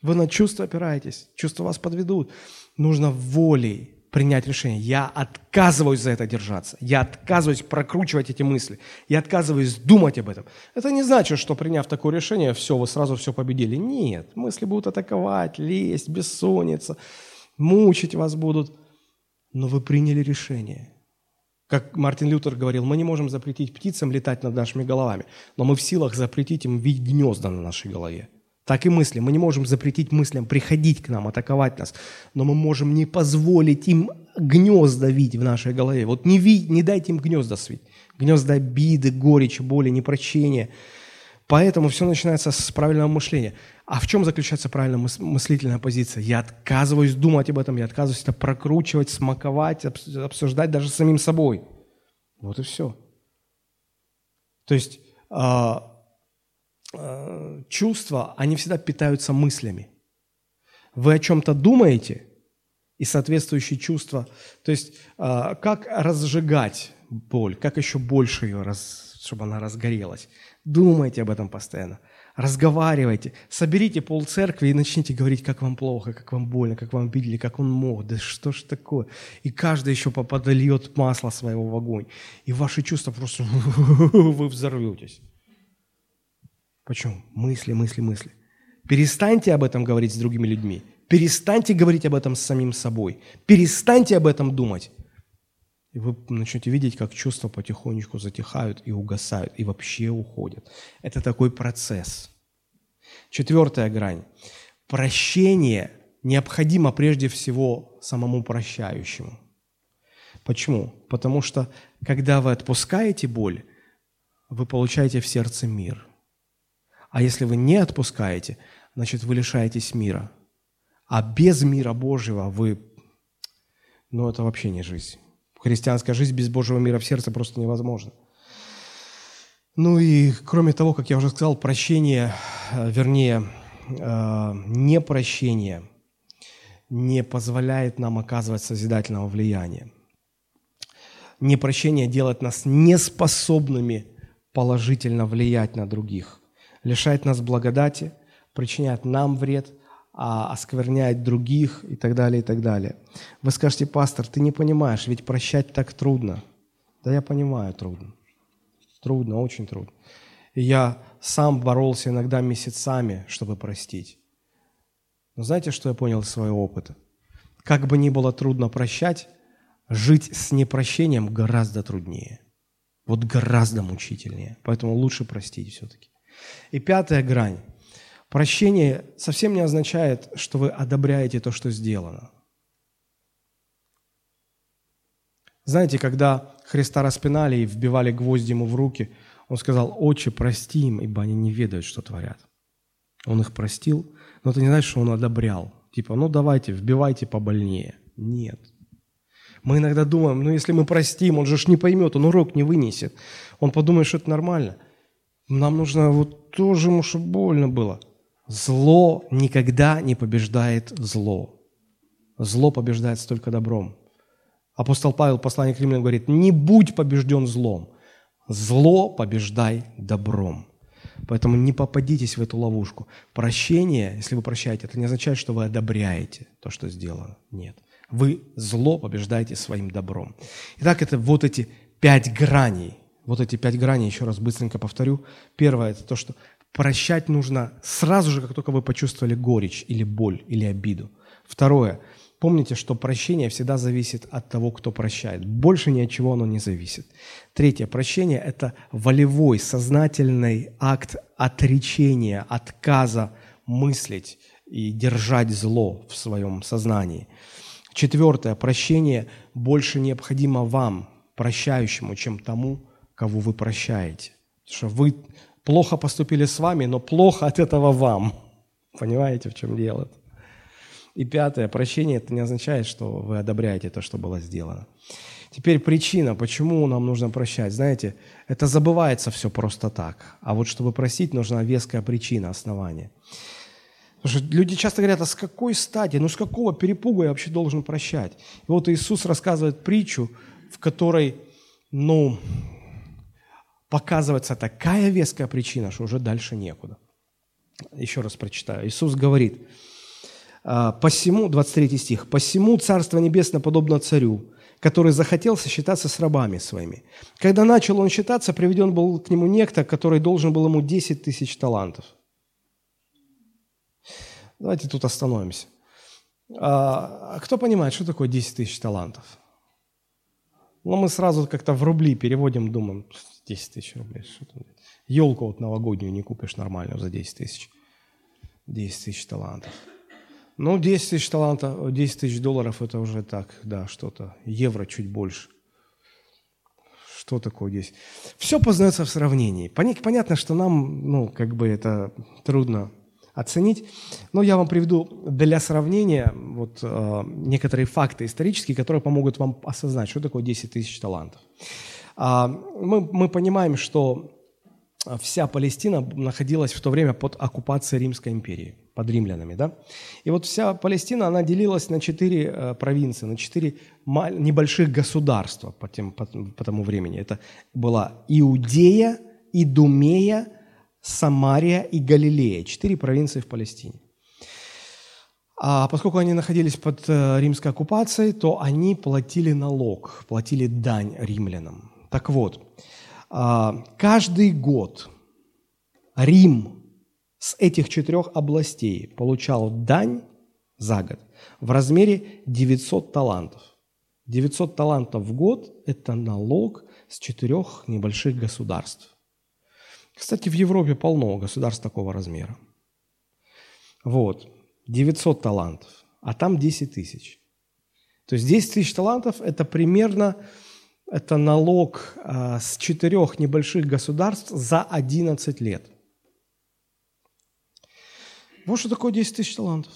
Вы на чувства опираетесь, чувства вас подведут. Нужно волей принять решение. Я отказываюсь за это держаться. Я отказываюсь прокручивать эти мысли. Я отказываюсь думать об этом. Это не значит, что приняв такое решение, все, вы сразу все победили. Нет, мысли будут атаковать, лезть, бессонница, мучить вас будут. Но вы приняли решение. Как Мартин Лютер говорил, мы не можем запретить птицам летать над нашими головами, но мы в силах запретить им видеть гнезда на нашей голове. Так и мысли. Мы не можем запретить мыслям приходить к нам, атаковать нас, но мы можем не позволить им гнезда видеть в нашей голове. Вот не, ви, не дайте им гнезда свить. Гнезда обиды, горечи, боли, непрощения. Поэтому все начинается с правильного мышления. А в чем заключается правильная мыслительная позиция? Я отказываюсь думать об этом, я отказываюсь это прокручивать, смаковать, обсуждать даже самим собой. Вот и все. То есть э, э, чувства, они всегда питаются мыслями. Вы о чем-то думаете, и соответствующие чувства. То есть э, как разжигать боль, как еще больше ее, раз, чтобы она разгорелась. Думайте об этом постоянно разговаривайте, соберите пол церкви и начните говорить, как вам плохо, как вам больно, как вам обидели, как он мог, да что ж такое. И каждый еще подольет масло своего в огонь. И ваши чувства просто, вы взорветесь. Почему? Мысли, мысли, мысли. Перестаньте об этом говорить с другими людьми. Перестаньте говорить об этом с самим собой. Перестаньте об этом думать. И вы начнете видеть, как чувства потихонечку затихают и угасают, и вообще уходят. Это такой процесс. Четвертая грань. Прощение необходимо прежде всего самому прощающему. Почему? Потому что, когда вы отпускаете боль, вы получаете в сердце мир. А если вы не отпускаете, значит, вы лишаетесь мира. А без мира Божьего вы... Ну, это вообще не жизнь. Христианская жизнь без Божьего мира в сердце просто невозможна. Ну и кроме того, как я уже сказал, прощение, э, вернее, э, непрощение не позволяет нам оказывать созидательного влияния. Непрощение делает нас неспособными положительно влиять на других, лишает нас благодати, причиняет нам вред – а, осквернять других и так далее, и так далее. Вы скажете, пастор, ты не понимаешь, ведь прощать так трудно. Да я понимаю, трудно. Трудно, очень трудно. И я сам боролся иногда месяцами, чтобы простить. Но знаете, что я понял из своего опыта? Как бы ни было трудно прощать, жить с непрощением гораздо труднее. Вот гораздо мучительнее. Поэтому лучше простить все-таки. И пятая грань – Прощение совсем не означает, что вы одобряете то, что сделано. Знаете, когда Христа распинали и вбивали гвозди ему в руки, он сказал, «Отче, прости им, ибо они не ведают, что творят». Он их простил, но это не значит, что он одобрял. Типа, ну давайте, вбивайте побольнее. Нет. Мы иногда думаем, ну если мы простим, он же ж не поймет, он урок не вынесет. Он подумает, что это нормально. Нам нужно вот тоже ему, чтобы больно было. Зло никогда не побеждает зло. Зло побеждается только добром. Апостол Павел, послание к римлянам, говорит, не будь побежден злом, зло побеждай добром. Поэтому не попадитесь в эту ловушку. Прощение, если вы прощаете, это не означает, что вы одобряете то, что сделано. Нет. Вы зло побеждаете своим добром. Итак, это вот эти пять граней. Вот эти пять граней, еще раз быстренько повторю. Первое – это то, что Прощать нужно сразу же, как только вы почувствовали горечь или боль или обиду. Второе. Помните, что прощение всегда зависит от того, кто прощает. Больше ни от чего оно не зависит. Третье. Прощение – это волевой, сознательный акт отречения, отказа мыслить и держать зло в своем сознании. Четвертое. Прощение больше необходимо вам, прощающему, чем тому, кого вы прощаете. Потому что вы плохо поступили с вами, но плохо от этого вам. Понимаете, в чем дело? И пятое, прощение это не означает, что вы одобряете то, что было сделано. Теперь причина, почему нам нужно прощать. Знаете, это забывается все просто так. А вот чтобы простить, нужна веская причина, основание. Потому что люди часто говорят, а с какой стати, ну с какого перепуга я вообще должен прощать? И вот Иисус рассказывает притчу, в которой, ну, показывается такая веская причина, что уже дальше некуда. Еще раз прочитаю. Иисус говорит, «А, «Посему», 23 стих, «Посему Царство Небесное подобно царю, который захотел сосчитаться с рабами своими. Когда начал он считаться, приведен был к нему некто, который должен был ему 10 тысяч талантов». Давайте тут остановимся. А, кто понимает, что такое 10 тысяч талантов? Ну, мы сразу как-то в рубли переводим, думаем, 10 тысяч рублей. Елку вот новогоднюю не купишь нормальную за 10 тысяч. 10 тысяч талантов. Ну, 10 тысяч талантов, 10 тысяч долларов – это уже так, да, что-то. Евро чуть больше. Что такое здесь? Все познается в сравнении. Понятно, что нам, ну, как бы это трудно оценить. Но я вам приведу для сравнения вот, э, некоторые факты исторические, которые помогут вам осознать, что такое 10 тысяч талантов. Э, мы, мы понимаем, что вся Палестина находилась в то время под оккупацией Римской империи, под римлянами. Да? И вот вся Палестина, она делилась на четыре э, провинции, на четыре небольших государства по, тем, по, по тому времени. Это была Иудея, Идумея, Самария и Галилея, четыре провинции в Палестине. А поскольку они находились под э, римской оккупацией, то они платили налог, платили дань римлянам. Так вот, а, каждый год Рим с этих четырех областей получал дань за год в размере 900 талантов. 900 талантов в год – это налог с четырех небольших государств. Кстати, в Европе полно государств такого размера. Вот, 900 талантов, а там 10 тысяч. То есть 10 тысяч талантов – это примерно это налог а, с четырех небольших государств за 11 лет. Вот что такое 10 тысяч талантов.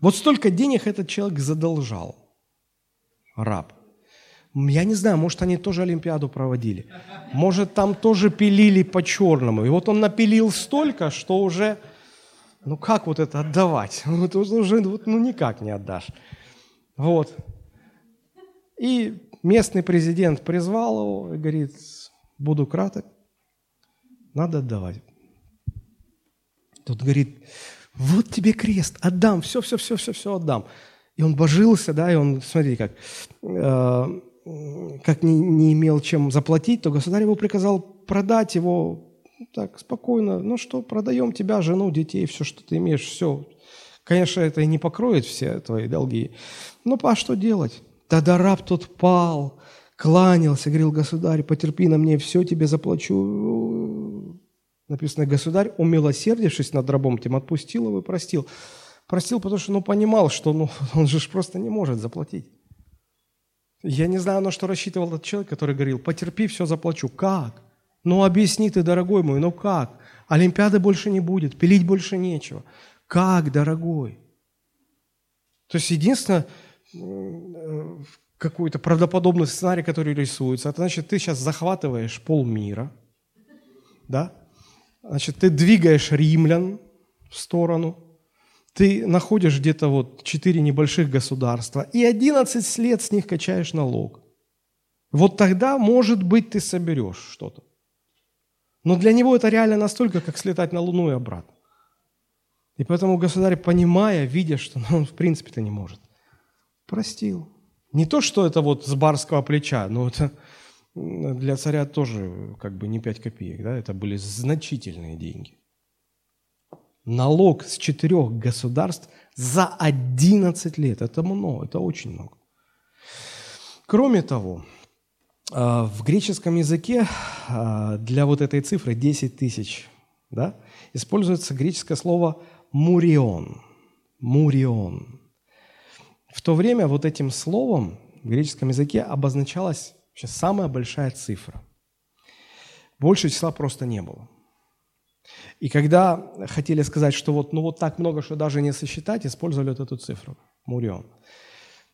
Вот столько денег этот человек задолжал, раб. Я не знаю, может, они тоже Олимпиаду проводили. Может, там тоже пилили по-черному. И вот он напилил столько, что уже, ну как вот это отдавать? Вот уже вот, ну никак не отдашь. Вот. И местный президент призвал его и говорит, буду краток, надо отдавать. Тот говорит, вот тебе крест, отдам, все, все, все, все, все отдам. И он божился, да, и он, смотри, как, э, как не, не имел чем заплатить, то государь его приказал продать его так спокойно. Ну что, продаем тебя, жену, детей, все, что ты имеешь, все. Конечно, это и не покроет все твои долги. Но а что делать? Тогда раб тот пал, кланялся, говорил, государь, потерпи на мне, все тебе заплачу. Написано, государь, умилосердившись над рабом тем, отпустил его и простил. Простил, потому что ну, понимал, что ну, он же просто не может заплатить. Я не знаю, на что рассчитывал этот человек, который говорил, потерпи, все заплачу. Как? Ну, объясни ты, дорогой мой, ну как? Олимпиады больше не будет, пилить больше нечего. Как, дорогой? То есть, единственное, какой-то правдоподобный сценарий, который рисуется, это значит, ты сейчас захватываешь полмира, да? Значит, ты двигаешь римлян в сторону – ты находишь где-то вот четыре небольших государства и 11 лет с них качаешь налог. Вот тогда, может быть, ты соберешь что-то. Но для него это реально настолько, как слетать на Луну и обратно. И поэтому государь, понимая, видя, что он в принципе-то не может, простил. Не то, что это вот с барского плеча, но это для царя тоже как бы не пять копеек, да, это были значительные деньги налог с четырех государств за 11 лет. Это много, это очень много. Кроме того, а, в греческом языке а, для вот этой цифры 10 тысяч да, используется греческое слово «мурион». «Мурион». В то время вот этим словом в греческом языке обозначалось Вообще самая большая цифра. Больше числа просто не было. И когда хотели сказать, что вот, ну вот так много, что даже не сосчитать, использовали вот эту цифру, мурион.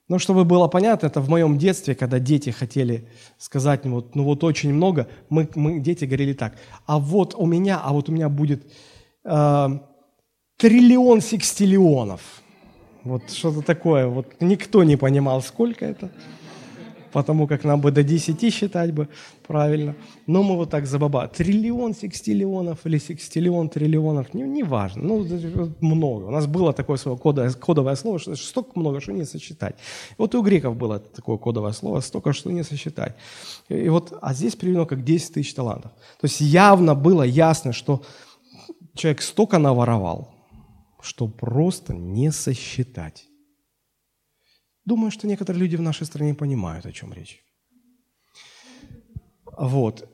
Но чтобы было понятно, это в моем детстве, когда дети хотели сказать, ну вот, ну вот очень много, мы, мы, дети говорили так, а вот у меня, а вот у меня будет э, триллион секстиллионов. Вот что-то такое, вот никто не понимал, сколько это потому как нам бы до 10 считать бы правильно. Но мы вот так забаба. Триллион секстиллионов или секстиллион триллионов, не, не важно. Ну, много. У нас было такое слово, кодовое, кодовое слово, что столько много, что не сосчитать. Вот и у греков было такое кодовое слово, столько, что не сосчитать. И вот, а здесь приведено как 10 тысяч талантов. То есть явно было ясно, что человек столько наворовал, что просто не сосчитать. Думаю, что некоторые люди в нашей стране понимают, о чем речь. Вот.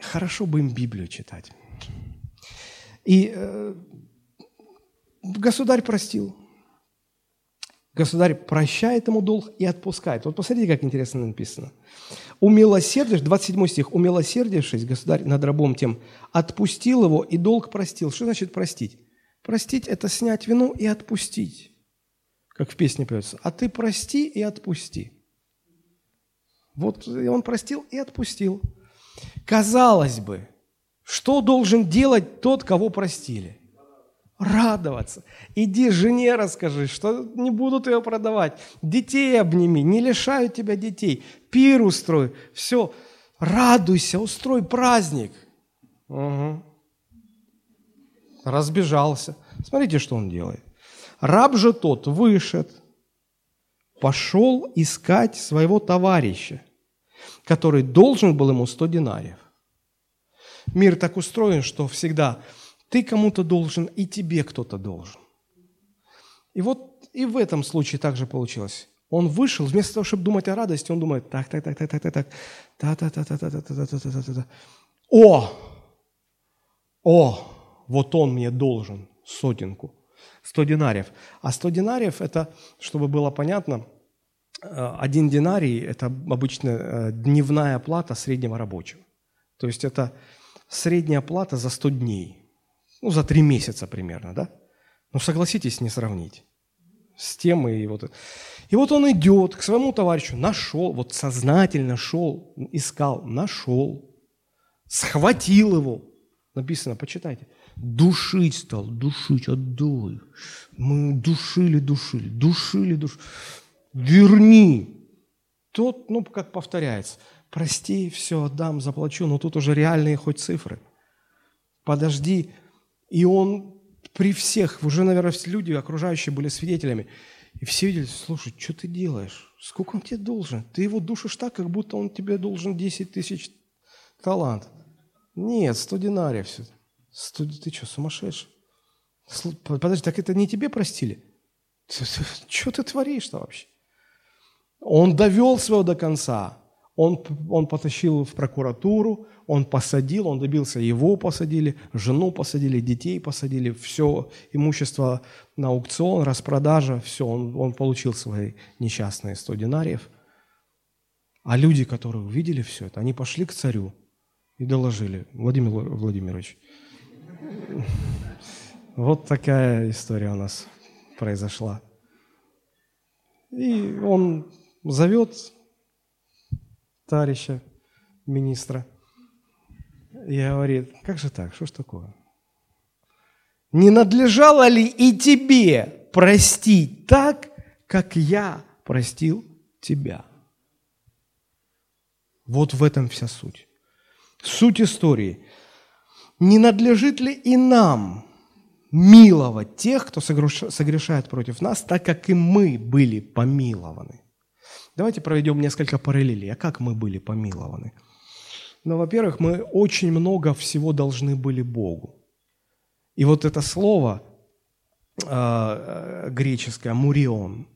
Хорошо бы им Библию читать. И э, государь простил. Государь прощает ему долг и отпускает. Вот посмотрите, как интересно написано. Умилосердишь, 27 стих, умилосердившись, государь над рабом тем, отпустил его и долг простил. Что значит простить? Простить – это снять вину и отпустить как в песне поется, а ты прости и отпусти. Вот он простил и отпустил. Казалось бы, что должен делать тот, кого простили? Радоваться. Иди жене расскажи, что не будут ее продавать. Детей обними, не лишают тебя детей. Пир устрой. Все. Радуйся, устрой праздник. Угу. Разбежался. Смотрите, что он делает. Раб же тот вышед, пошел искать своего товарища, который должен был ему 100 динариев. Мир так устроен, что всегда ты кому-то должен, и тебе кто-то должен. И вот и в этом случае также получилось. Он вышел, вместо того, чтобы думать о радости, он думает, так, так, так, так, так, так, так, та та та та та та та та та та та О! О! Вот он мне должен сотенку. 100 динариев. А 100 динариев – это, чтобы было понятно, э, один динарий – это обычно э, дневная плата среднего рабочего. То есть это средняя плата за 100 дней. Ну, за 3 месяца примерно, да? Ну, согласитесь, не сравнить с тем и вот. И вот он идет к своему товарищу, нашел, вот сознательно шел, искал, нашел, схватил его. Написано, почитайте – Душить стал, душить, отдай. Мы душили, душили, душили, душили. Верни. Тот, ну, как повторяется, прости, все, отдам, заплачу, но тут уже реальные хоть цифры. Подожди. И он при всех, уже, наверное, люди окружающие были свидетелями. И все видели, слушай, что ты делаешь? Сколько он тебе должен? Ты его душишь так, как будто он тебе должен 10 тысяч талантов. Нет, 100 динариев все. Студи, ты что, сумасшедший? Подожди, так это не тебе простили? Что ты творишь-то вообще? Он довел своего до конца. Он, он потащил в прокуратуру, он посадил, он добился, его посадили, жену посадили, детей посадили, все имущество на аукцион, распродажа, все, он, он получил свои несчастные 100 динариев. А люди, которые увидели все это, они пошли к царю и доложили, Владимир Владимирович, вот такая история у нас произошла. И он зовет товарища министра и говорит, как же так, что ж такое? Не надлежало ли и тебе простить так, как я простил тебя? Вот в этом вся суть. Суть истории – не надлежит ли и нам миловать тех, кто согрешает против нас, так как и мы были помилованы? Давайте проведем несколько параллелей. А как мы были помилованы? Ну, во-первых, мы очень много всего должны были Богу. И вот это слово э, греческое «мурион»,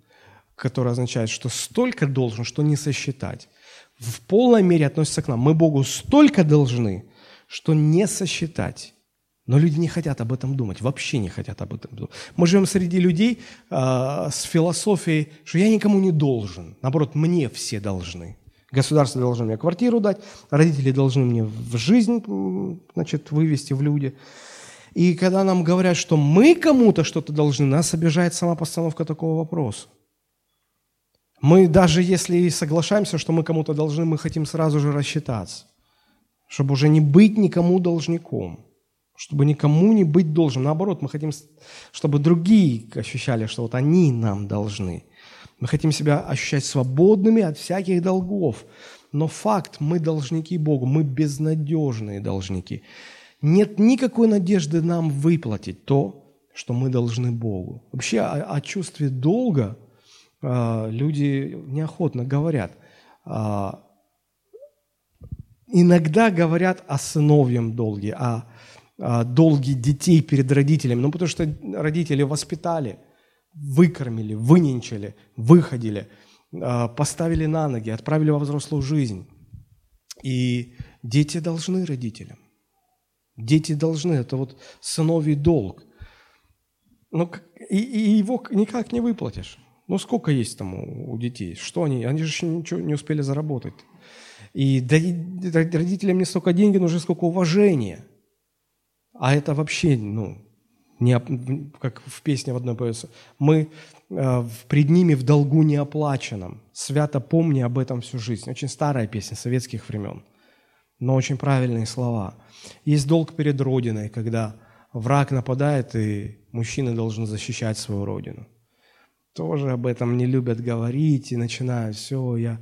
которое означает, что столько должен, что не сосчитать, в полной мере относится к нам. Мы Богу столько должны, что не сосчитать. Но люди не хотят об этом думать, вообще не хотят об этом думать. Мы живем среди людей э, с философией, что я никому не должен, наоборот, мне все должны. Государство должно мне квартиру дать, родители должны мне в жизнь значит, вывести в люди. И когда нам говорят, что мы кому-то что-то должны, нас обижает сама постановка такого вопроса. Мы даже если соглашаемся, что мы кому-то должны, мы хотим сразу же рассчитаться, чтобы уже не быть никому должником, чтобы никому не быть должен. Наоборот, мы хотим, чтобы другие ощущали, что вот они нам должны – мы хотим себя ощущать свободными от всяких долгов. Но факт, мы должники Богу, мы безнадежные должники. Нет никакой надежды нам выплатить то, что мы должны Богу. Вообще о, о чувстве долга э, люди неохотно говорят. Э, иногда говорят о сыновьем долге, о, о долге детей перед родителями. Ну, потому что родители воспитали – выкормили, выненчили, выходили, а, поставили на ноги, отправили во взрослую жизнь. И дети должны родителям. Дети должны, это вот сыновий долг. Но и, и его никак не выплатишь. Ну, сколько есть там у, у детей? Что они? Они же еще ничего не успели заработать. И родителям не столько деньги нужны, сколько уважения. А это вообще, ну, не, как в песне в одной поется, мы э, пред ними в долгу неоплаченном, свято помни об этом всю жизнь. Очень старая песня советских времен, но очень правильные слова. Есть долг перед Родиной, когда враг нападает, и мужчины должны защищать свою Родину. Тоже об этом не любят говорить и начинают, все, я,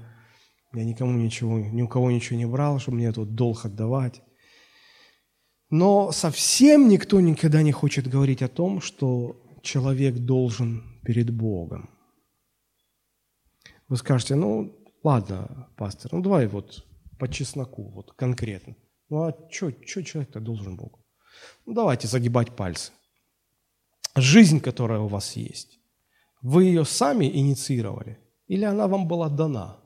я никому ничего, ни у кого ничего не брал, чтобы мне тут долг отдавать. Но совсем никто никогда не хочет говорить о том, что человек должен перед Богом. Вы скажете, ну ладно, пастор, ну давай вот по чесноку, вот конкретно. Ну а что человек-то должен Богу? Ну давайте загибать пальцы. Жизнь, которая у вас есть, вы ее сами инициировали или она вам была дана?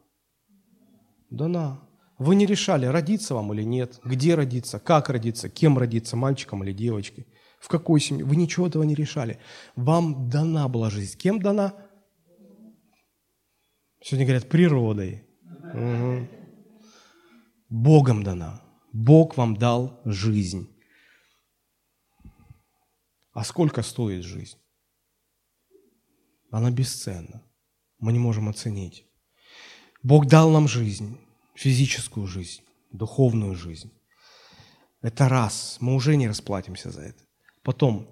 Дана. Вы не решали, родиться вам или нет, где родиться, как родиться, кем родиться, мальчиком или девочкой, в какой семье. Вы ничего этого не решали. Вам дана была жизнь. Кем дана? Сегодня говорят, природой. Угу. Богом дана. Бог вам дал жизнь. А сколько стоит жизнь? Она бесценна. Мы не можем оценить. Бог дал нам жизнь физическую жизнь, духовную жизнь. Это раз, мы уже не расплатимся за это. Потом,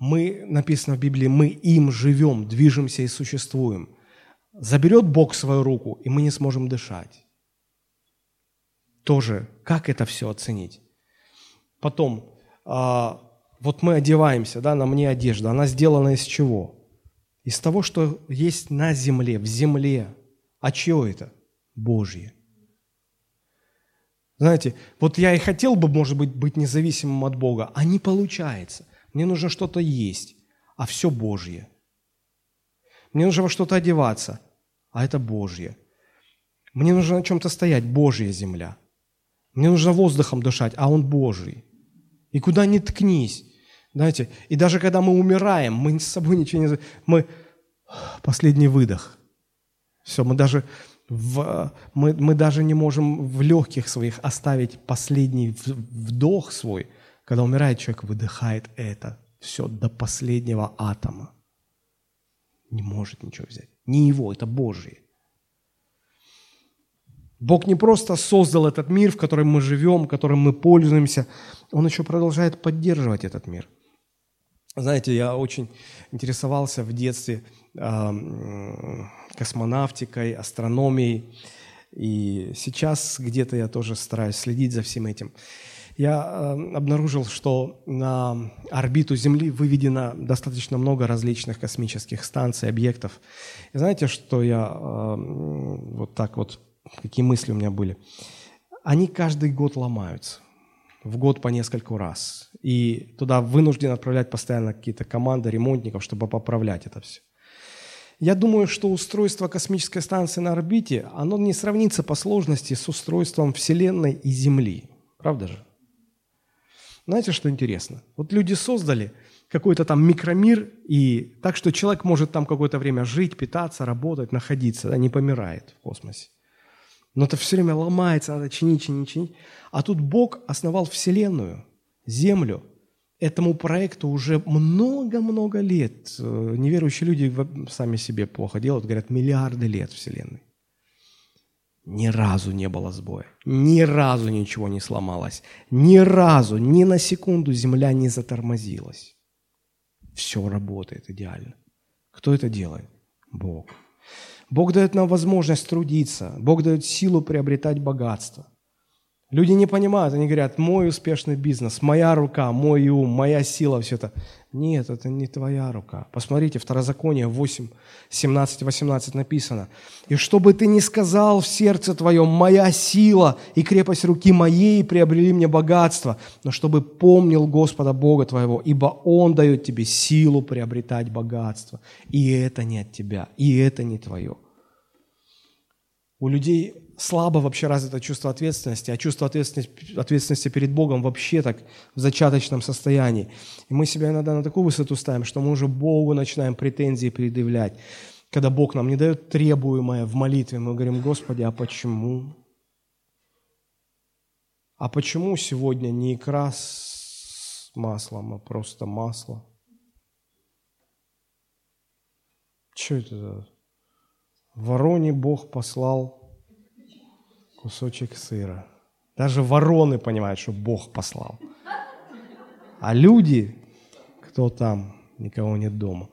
мы, написано в Библии, мы им живем, движемся и существуем. Заберет Бог свою руку, и мы не сможем дышать. Тоже, как это все оценить? Потом, а, вот мы одеваемся, да, на мне одежда, она сделана из чего? Из того, что есть на земле, в земле. А чего это? Божье. Знаете, вот я и хотел бы, может быть, быть независимым от Бога, а не получается. Мне нужно что-то есть, а все Божье. Мне нужно во что-то одеваться, а это Божье. Мне нужно на чем-то стоять, Божья земля. Мне нужно воздухом дышать, а он Божий. И куда ни ткнись, знаете, и даже когда мы умираем, мы с собой ничего не... Мы... Последний выдох. Все, мы даже в, мы, мы даже не можем в легких своих оставить последний вдох свой. Когда умирает человек, выдыхает это все до последнего атома. Не может ничего взять. Не его, это Божие. Бог не просто создал этот мир, в котором мы живем, которым мы пользуемся, Он еще продолжает поддерживать этот мир. Знаете, я очень интересовался в детстве космонавтикой, астрономией. И сейчас где-то я тоже стараюсь следить за всем этим. Я э, обнаружил, что на орбиту Земли выведено достаточно много различных космических станций, объектов. И знаете, что я э, вот так вот, какие мысли у меня были? Они каждый год ломаются, в год по нескольку раз. И туда вынужден отправлять постоянно какие-то команды ремонтников, чтобы поправлять это все. Я думаю, что устройство космической станции на орбите, оно не сравнится по сложности с устройством Вселенной и Земли. Правда же? Знаете, что интересно? Вот люди создали какой-то там микромир, и так что человек может там какое-то время жить, питаться, работать, находиться, да, не помирает в космосе. Но это все время ломается, надо чинить, чинить, чинить. А тут Бог основал Вселенную, Землю. Этому проекту уже много-много лет. Э, неверующие люди сами себе плохо делают, говорят, миллиарды лет Вселенной. Ни разу не было сбоя. Ни разу ничего не сломалось. Ни разу, ни на секунду Земля не затормозилась. Все работает идеально. Кто это делает? Бог. Бог дает нам возможность трудиться. Бог дает силу приобретать богатство. Люди не понимают, они говорят, мой успешный бизнес, моя рука, мой ум, моя сила, все это. Нет, это не твоя рука. Посмотрите, Второзаконие 8, 17, 18 написано. «И чтобы ты не сказал в сердце твоем, моя сила и крепость руки моей приобрели мне богатство, но чтобы помнил Господа Бога твоего, ибо Он дает тебе силу приобретать богатство. И это не от тебя, и это не твое». У людей слабо вообще развито чувство ответственности, а чувство ответственности, ответственности перед Богом вообще так в зачаточном состоянии. И мы себя иногда на такую высоту ставим, что мы уже Богу начинаем претензии предъявлять. Когда Бог нам не дает требуемое в молитве, мы говорим, Господи, а почему? А почему сегодня не икра с маслом, а просто масло? Что это? Вороне Бог послал кусочек сыра. Даже вороны понимают, что Бог послал. А люди, кто там, никого нет дома,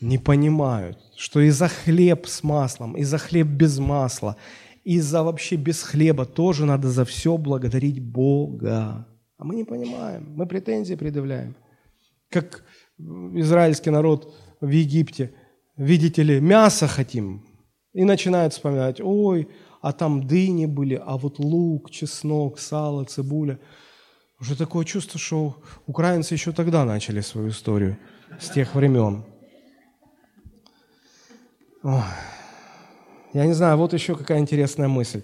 не понимают, что и за хлеб с маслом, и за хлеб без масла, и за вообще без хлеба тоже надо за все благодарить Бога. А мы не понимаем, мы претензии предъявляем. Как израильский народ в Египте – видите ли, мясо хотим. И начинают вспоминать, ой, а там дыни были, а вот лук, чеснок, сало, цибуля. Уже такое чувство, что украинцы еще тогда начали свою историю, с тех времен. Ой. Я не знаю, вот еще какая интересная мысль.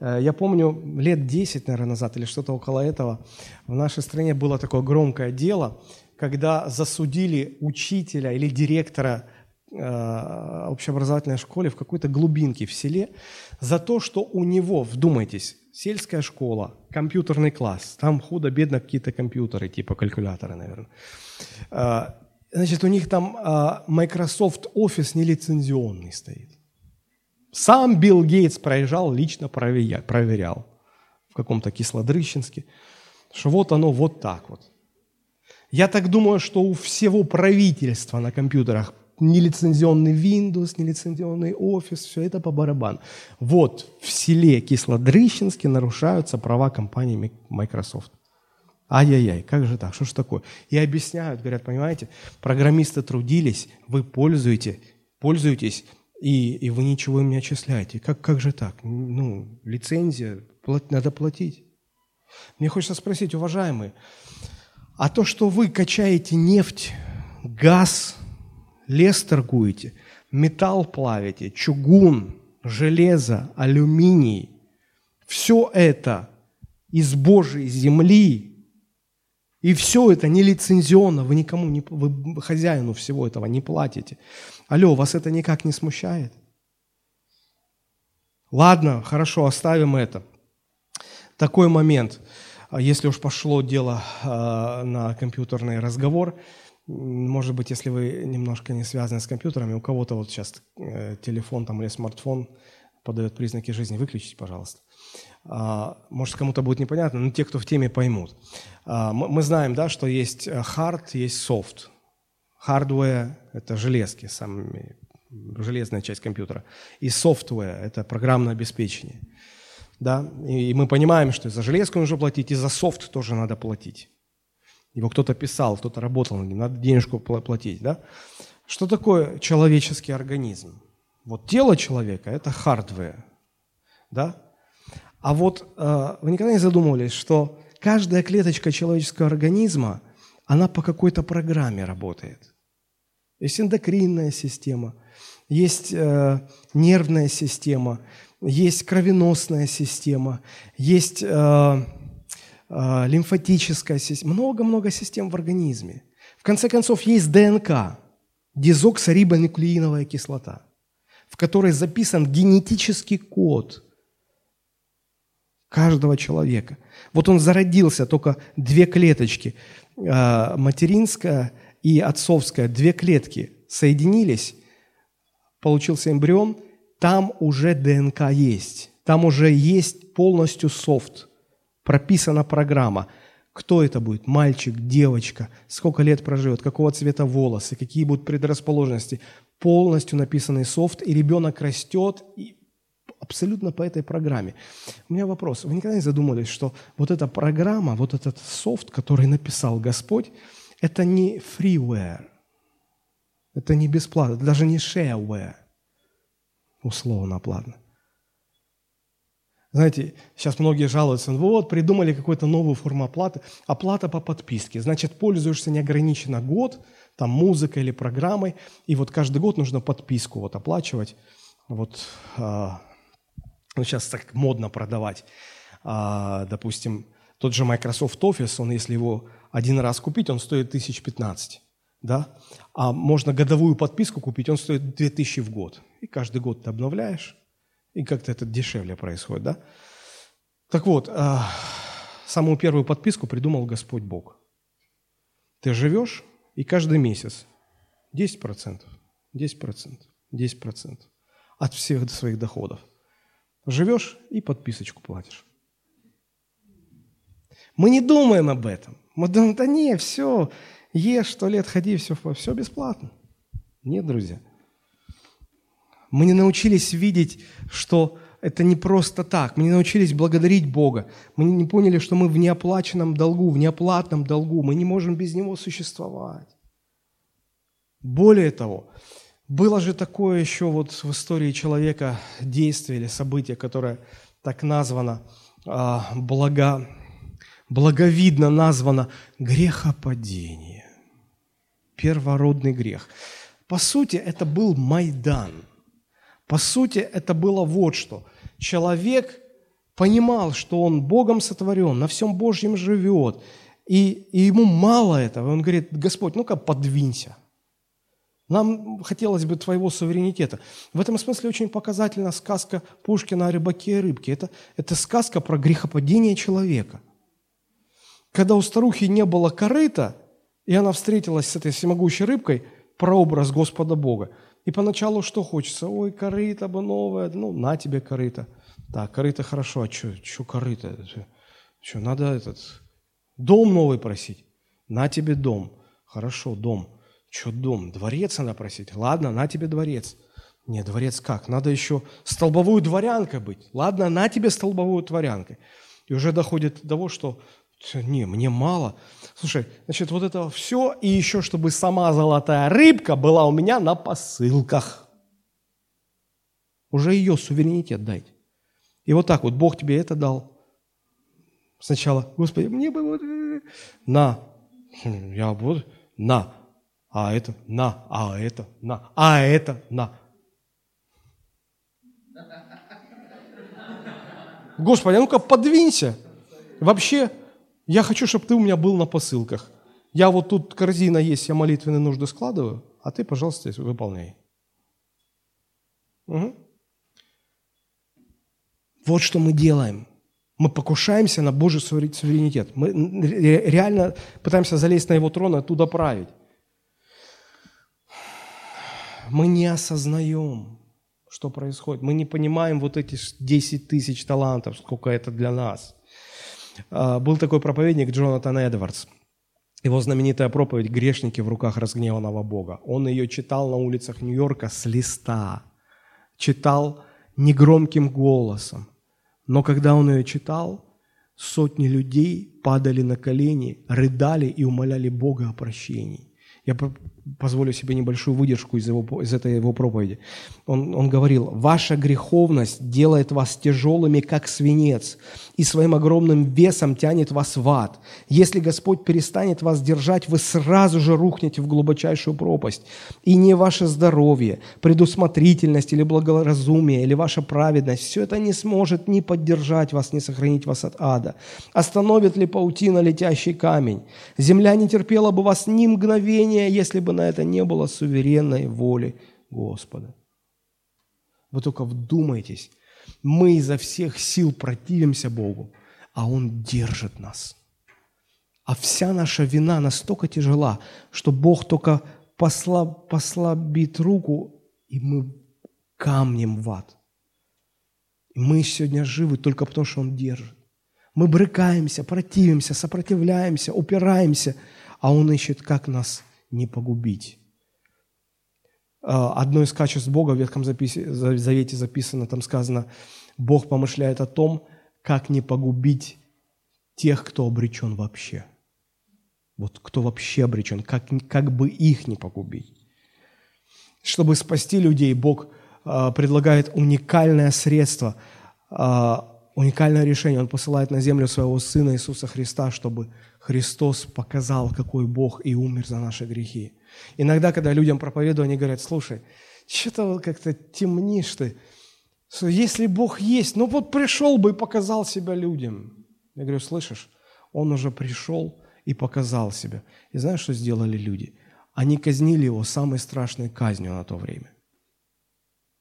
Э, я помню, лет 10, наверное, назад или что-то около этого, в нашей стране было такое громкое дело, когда засудили учителя или директора общеобразовательной школе в какой-то глубинке в селе за то, что у него, вдумайтесь, сельская школа, компьютерный класс, там худо-бедно какие-то компьютеры, типа калькуляторы, наверное. Э, значит, у них там э, Microsoft Office нелицензионный стоит. Сам Билл Гейтс проезжал, лично проверял в каком-то Кислодрыщенске, что вот оно вот так вот. Я так думаю, что у всего правительства на компьютерах нелицензионный Windows, нелицензионный Office, все это по барабану. Вот в селе Кислодрыщенске нарушаются права компании Microsoft. Ай-яй-яй, как же так, что ж такое? И объясняют, говорят, понимаете, программисты трудились, вы пользуете, пользуетесь, и, и вы ничего им не отчисляете. Как, как же так? Ну, лицензия, плат, надо платить. Мне хочется спросить, уважаемые, а то, что вы качаете нефть, газ, лес торгуете, металл плавите, чугун, железо, алюминий. Все это из Божьей земли, и все это нелицензионно, вы никому, не, вы хозяину всего этого не платите. Алло, вас это никак не смущает? Ладно, хорошо, оставим это. Такой момент, если уж пошло дело э, на компьютерный разговор – может быть, если вы немножко не связаны с компьютерами, у кого-то вот сейчас э, телефон там или смартфон подает признаки жизни, выключите, пожалуйста. А, может, кому-то будет непонятно, но те, кто в теме, поймут. А, мы знаем, да, что есть э, hard, есть soft. Hardware – это железки, самые, железная часть компьютера. И software – это программное обеспечение. Да? И мы понимаем, что за железку нужно платить, и за софт тоже надо платить. Его кто-то писал, кто-то работал над ним, надо денежку платить, да? Что такое человеческий организм? Вот тело человека – это hardware, да? А вот э, вы никогда не задумывались, что каждая клеточка человеческого организма, она по какой-то программе работает. Есть эндокринная система, есть э, нервная система, есть кровеносная система, есть э, лимфатическая система, много-много систем в организме. В конце концов, есть ДНК, дезоксорибонуклеиновая кислота, в которой записан генетический код Каждого человека. Вот он зародился, только две клеточки, а, материнская и отцовская, две клетки соединились, получился эмбрион, там уже ДНК есть, там уже есть полностью софт, прописана программа – кто это будет? Мальчик, девочка, сколько лет проживет, какого цвета волосы, какие будут предрасположенности. Полностью написанный софт, и ребенок растет и абсолютно по этой программе. У меня вопрос. Вы никогда не задумывались, что вот эта программа, вот этот софт, который написал Господь, это не freeware, это не бесплатно, даже не shareware, условно платно. Знаете, сейчас многие жалуются, вот, придумали какую-то новую форму оплаты. Оплата по подписке. Значит, пользуешься неограниченно год, там, музыкой или программой, и вот каждый год нужно подписку вот оплачивать. Вот, а, ну, сейчас так модно продавать. А, допустим, тот же Microsoft Office, он, если его один раз купить, он стоит 1015, да? А можно годовую подписку купить, он стоит 2000 в год. И каждый год ты обновляешь, и как-то это дешевле происходит, да? Так вот, а, самую первую подписку придумал Господь Бог. Ты живешь, и каждый месяц 10%, 10%, 10% от всех своих доходов. Живешь и подписочку платишь. Мы не думаем об этом. Мы думаем, да не, все, ешь, сто лет ходи, все, все бесплатно. Нет, друзья – мы не научились видеть, что это не просто так. Мы не научились благодарить Бога. Мы не поняли, что мы в неоплаченном долгу, в неоплатном долгу. Мы не можем без Него существовать. Более того, было же такое еще вот в истории человека действие или событие, которое так названо, а, благо, благовидно названо грехопадение. Первородный грех. По сути, это был Майдан – по сути, это было вот что. Человек понимал, что он Богом сотворен, на всем Божьем живет, и, и ему мало этого. Он говорит, Господь, ну-ка подвинься. Нам хотелось бы твоего суверенитета. В этом смысле очень показательна сказка Пушкина о рыбаке и рыбке. Это, это сказка про грехопадение человека. Когда у старухи не было корыта, и она встретилась с этой всемогущей рыбкой, прообраз Господа Бога, и поначалу что хочется? Ой, корыто бы новое. Ну, на тебе корыто. Так, корыто хорошо. А что, что корыто? Что, надо этот дом новый просить? На тебе дом. Хорошо, дом. Что дом? Дворец надо просить. Ладно, на тебе дворец. Не, дворец как? Надо еще столбовую дворянкой быть. Ладно, на тебе столбовую дворянкой. И уже доходит до того, что не, мне мало. Слушай, значит, вот это все, и еще, чтобы сама золотая рыбка была у меня на посылках. Уже ее суверенитет дайте. И вот так вот Бог тебе это дал. Сначала, Господи, мне бы вот э, на, я вот на, а это на, а это на, а это на. Господи, а ну-ка подвинься. Вообще, я хочу, чтобы ты у меня был на посылках. Я вот тут корзина есть, я молитвенные нужды складываю, а ты, пожалуйста, выполняй. Угу. Вот что мы делаем. Мы покушаемся на Божий суверенитет. Мы реально пытаемся залезть на его трон и оттуда править. Мы не осознаем, что происходит. Мы не понимаем вот эти 10 тысяч талантов, сколько это для нас – был такой проповедник Джонатан Эдвардс. Его знаменитая проповедь «Грешники в руках разгневанного Бога». Он ее читал на улицах Нью-Йорка с листа. Читал негромким голосом. Но когда он ее читал, сотни людей падали на колени, рыдали и умоляли Бога о прощении. Я позволю себе небольшую выдержку из, его, из этой его проповеди. Он, он говорил, «Ваша греховность делает вас тяжелыми, как свинец, и своим огромным весом тянет вас в ад. Если Господь перестанет вас держать, вы сразу же рухнете в глубочайшую пропасть. И не ваше здоровье, предусмотрительность или благоразумие, или ваша праведность, все это не сможет ни поддержать вас, ни сохранить вас от ада. Остановит ли паутина летящий камень? Земля не терпела бы вас ни мгновения, если бы на это не было суверенной воли Господа. Вы только вдумайтесь. Мы изо всех сил противимся Богу, а Он держит нас. А вся наша вина настолько тяжела, что Бог только послаб, послабит руку, и мы камнем в ад. И мы сегодня живы только потому, что Он держит. Мы брыкаемся, противимся, сопротивляемся, упираемся, а Он ищет, как нас не погубить. А, одно из качеств Бога в Ветхом Завете записано, там сказано, Бог помышляет о том, как не погубить тех, кто обречен вообще. Вот кто вообще обречен, как, как бы их не погубить. Чтобы спасти людей, Бог э, предлагает уникальное средство, э, уникальное решение. Он посылает на землю своего Сына Иисуса Христа, чтобы Христос показал, какой Бог и умер за наши грехи. Иногда, когда людям проповедую, они говорят, слушай, что-то как-то темнишь ты. Если Бог есть, ну вот пришел бы и показал себя людям. Я говорю, слышишь, Он уже пришел и показал себя. И знаешь, что сделали люди? Они казнили его самой страшной казнью на то время.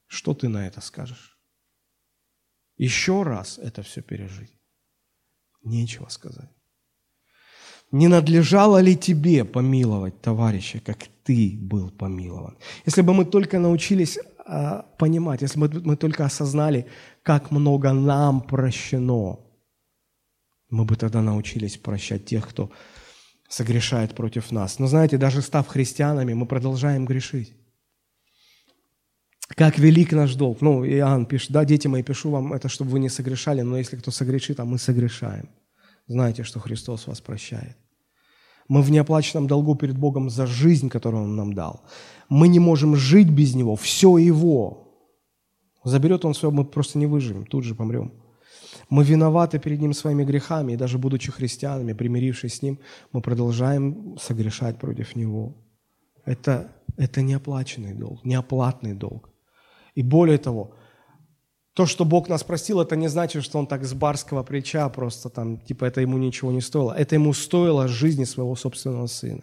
Что ты на это скажешь? Еще раз это все пережить? Нечего сказать. Не надлежало ли тебе помиловать товарища, как ты был помилован? Если бы мы только научились а, понимать, если бы мы только осознали, как много нам прощено, мы бы тогда научились прощать тех, кто согрешает против нас. Но знаете, даже став христианами, мы продолжаем грешить. Как велик наш долг. Ну, Иоанн пишет, да, дети мои, пишу вам это, чтобы вы не согрешали, но если кто согрешит, а мы согрешаем. Знаете, что Христос вас прощает. Мы в неоплаченном долгу перед Богом за жизнь, которую Он нам дал. Мы не можем жить без Него, все Его. Заберет Он все, мы просто не выживем, тут же помрем. Мы виноваты перед Ним своими грехами, и даже будучи христианами, примирившись с Ним, мы продолжаем согрешать против Него. Это, это неоплаченный долг, неоплатный долг. И более того, то, что Бог нас простил, это не значит, что Он так с барского плеча просто там, типа, это ему ничего не стоило. Это ему стоило жизни своего собственного сына.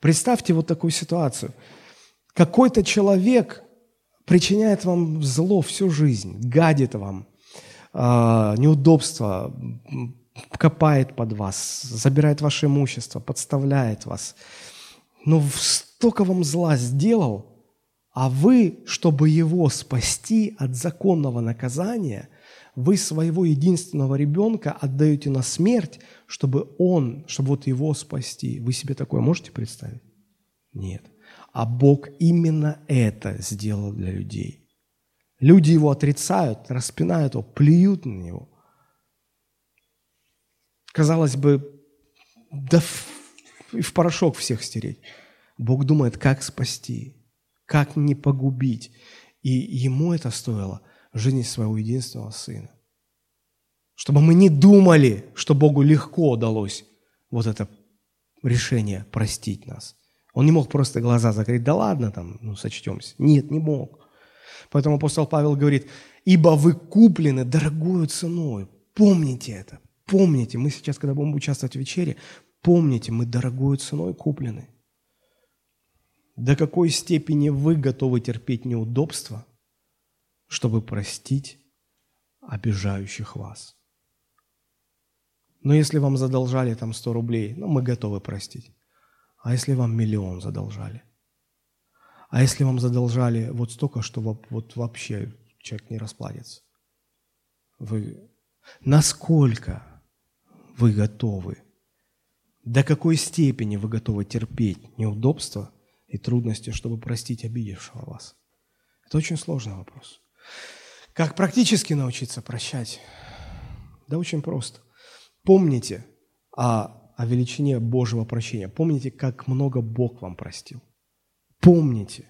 Представьте вот такую ситуацию. Какой-то человек причиняет вам зло всю жизнь, гадит вам, э, неудобства, копает под вас, забирает ваше имущество, подставляет вас. Но столько вам зла сделал – а вы, чтобы его спасти от законного наказания, вы своего единственного ребенка отдаете на смерть, чтобы он, чтобы вот его спасти. Вы себе такое можете представить? Нет. А Бог именно это сделал для людей. Люди его отрицают, распинают его, плюют на него. Казалось бы, да в, в порошок всех стереть. Бог думает, как спасти как не погубить. И ему это стоило жизни своего единственного сына. Чтобы мы не думали, что Богу легко удалось вот это решение простить нас. Он не мог просто глаза закрыть, да ладно там, ну сочтемся. Нет, не мог. Поэтому апостол Павел говорит, ибо вы куплены дорогою ценой. Помните это, помните. Мы сейчас, когда будем участвовать в вечере, помните, мы дорогою ценой куплены. До какой степени вы готовы терпеть неудобства, чтобы простить обижающих вас? Но если вам задолжали там 100 рублей, ну, мы готовы простить. А если вам миллион задолжали? А если вам задолжали вот столько, что вот вообще человек не расплатится? Вы... Насколько вы готовы? До какой степени вы готовы терпеть неудобства – и трудности, чтобы простить обидевшего вас? Это очень сложный вопрос. Как практически научиться прощать? Да очень просто. Помните о, о величине Божьего прощения. Помните, как много Бог вам простил. Помните.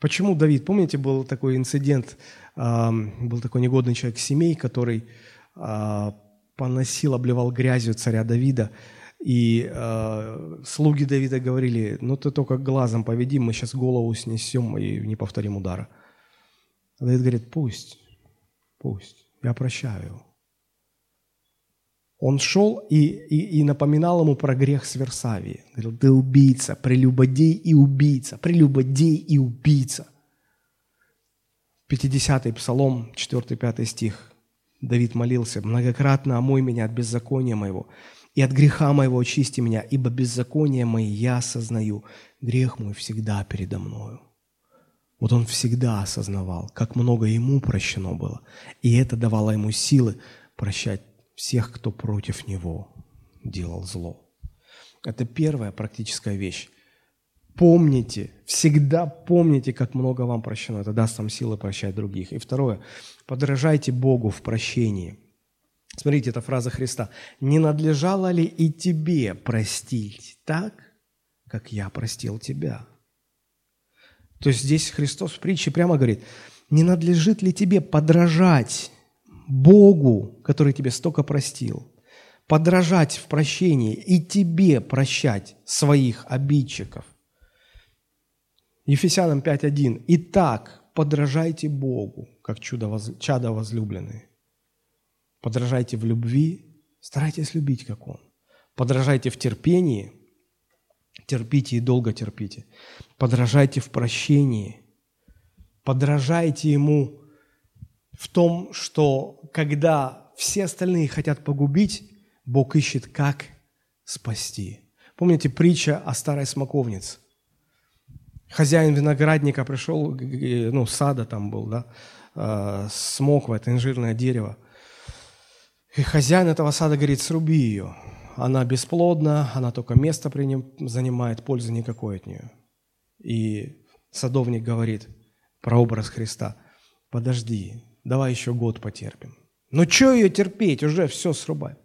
Почему Давид? Помните, был такой инцидент, был такой негодный человек семей, который э, поносил, обливал грязью царя Давида, и э, слуги Давида говорили, ну ты только глазом поведи, мы сейчас голову снесем и не повторим удара. А Давид говорит, пусть, пусть, я прощаю его. Он шел и, и, и напоминал ему про грех Сверсавии. Говорил, ты убийца, прелюбодей и убийца, прелюбодей и убийца. 50-й Псалом, 4-5 стих. Давид молился, «Многократно омой меня от беззакония моего, и от греха моего очисти меня, ибо беззаконие мои я осознаю, грех мой всегда передо мною». Вот он всегда осознавал, как много ему прощено было, и это давало ему силы прощать всех, кто против него делал зло. Это первая практическая вещь. Помните, всегда помните, как много вам прощено. Это даст вам силы прощать других. И второе, подражайте Богу в прощении. Смотрите, это фраза Христа. «Не надлежало ли и тебе простить так, как я простил тебя?» То есть здесь Христос в притче прямо говорит, не надлежит ли тебе подражать Богу, который тебе столько простил, подражать в прощении и тебе прощать своих обидчиков. Ефесянам 5.1. «Итак, подражайте Богу, как чудо чада возлюбленные. Подражайте в любви, старайтесь любить, как Он. Подражайте в терпении, терпите и долго терпите. Подражайте в прощении, подражайте Ему в том, что когда все остальные хотят погубить, Бог ищет, как спасти. Помните притча о старой смоковнице? Хозяин виноградника пришел, ну, сада там был, да, э, смоква, это инжирное дерево. И хозяин этого сада говорит, сруби ее. Она бесплодна, она только место при нем занимает, пользы никакой от нее. И садовник говорит про образ Христа, подожди, давай еще год потерпим. Ну что ее терпеть, уже все срубай.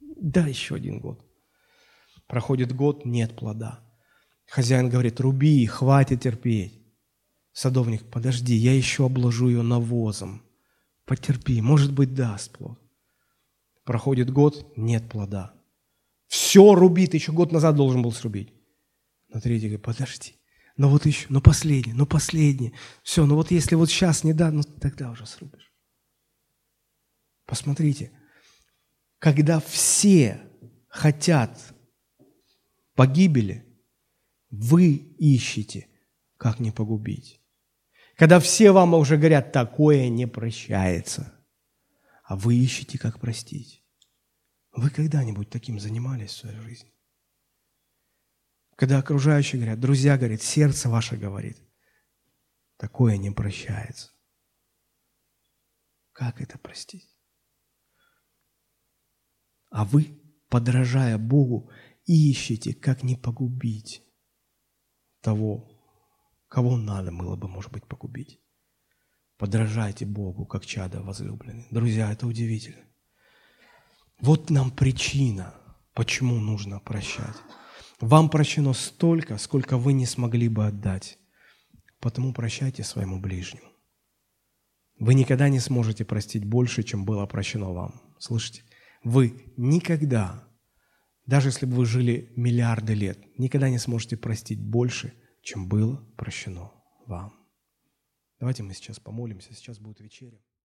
Да, еще один год. Проходит год, нет плода. Хозяин говорит, руби, хватит терпеть. Садовник, подожди, я еще обложу ее навозом. Потерпи, может быть, даст плод. Проходит год, нет плода. Все рубит, еще год назад должен был срубить. На третий говорит, подожди, ну вот еще, ну последний, ну последний. Все, ну вот если вот сейчас не да, ну тогда уже срубишь. Посмотрите, когда все хотят погибели, вы ищете, как не погубить. Когда все вам уже говорят, такое не прощается, а вы ищете, как простить. Вы когда-нибудь таким занимались в своей жизни? Когда окружающие говорят, друзья говорят, сердце ваше говорит, такое не прощается. Как это простить? А вы, подражая Богу, ищете, как не погубить того, кого надо было бы, может быть, погубить. Подражайте Богу, как чада возлюбленный. Друзья, это удивительно. Вот нам причина, почему нужно прощать. Вам прощено столько, сколько вы не смогли бы отдать. Потому прощайте своему ближнему. Вы никогда не сможете простить больше, чем было прощено вам. Слышите? Вы никогда, даже если бы вы жили миллиарды лет, никогда не сможете простить больше, чем было прощено вам. Давайте мы сейчас помолимся, сейчас будет вечеря.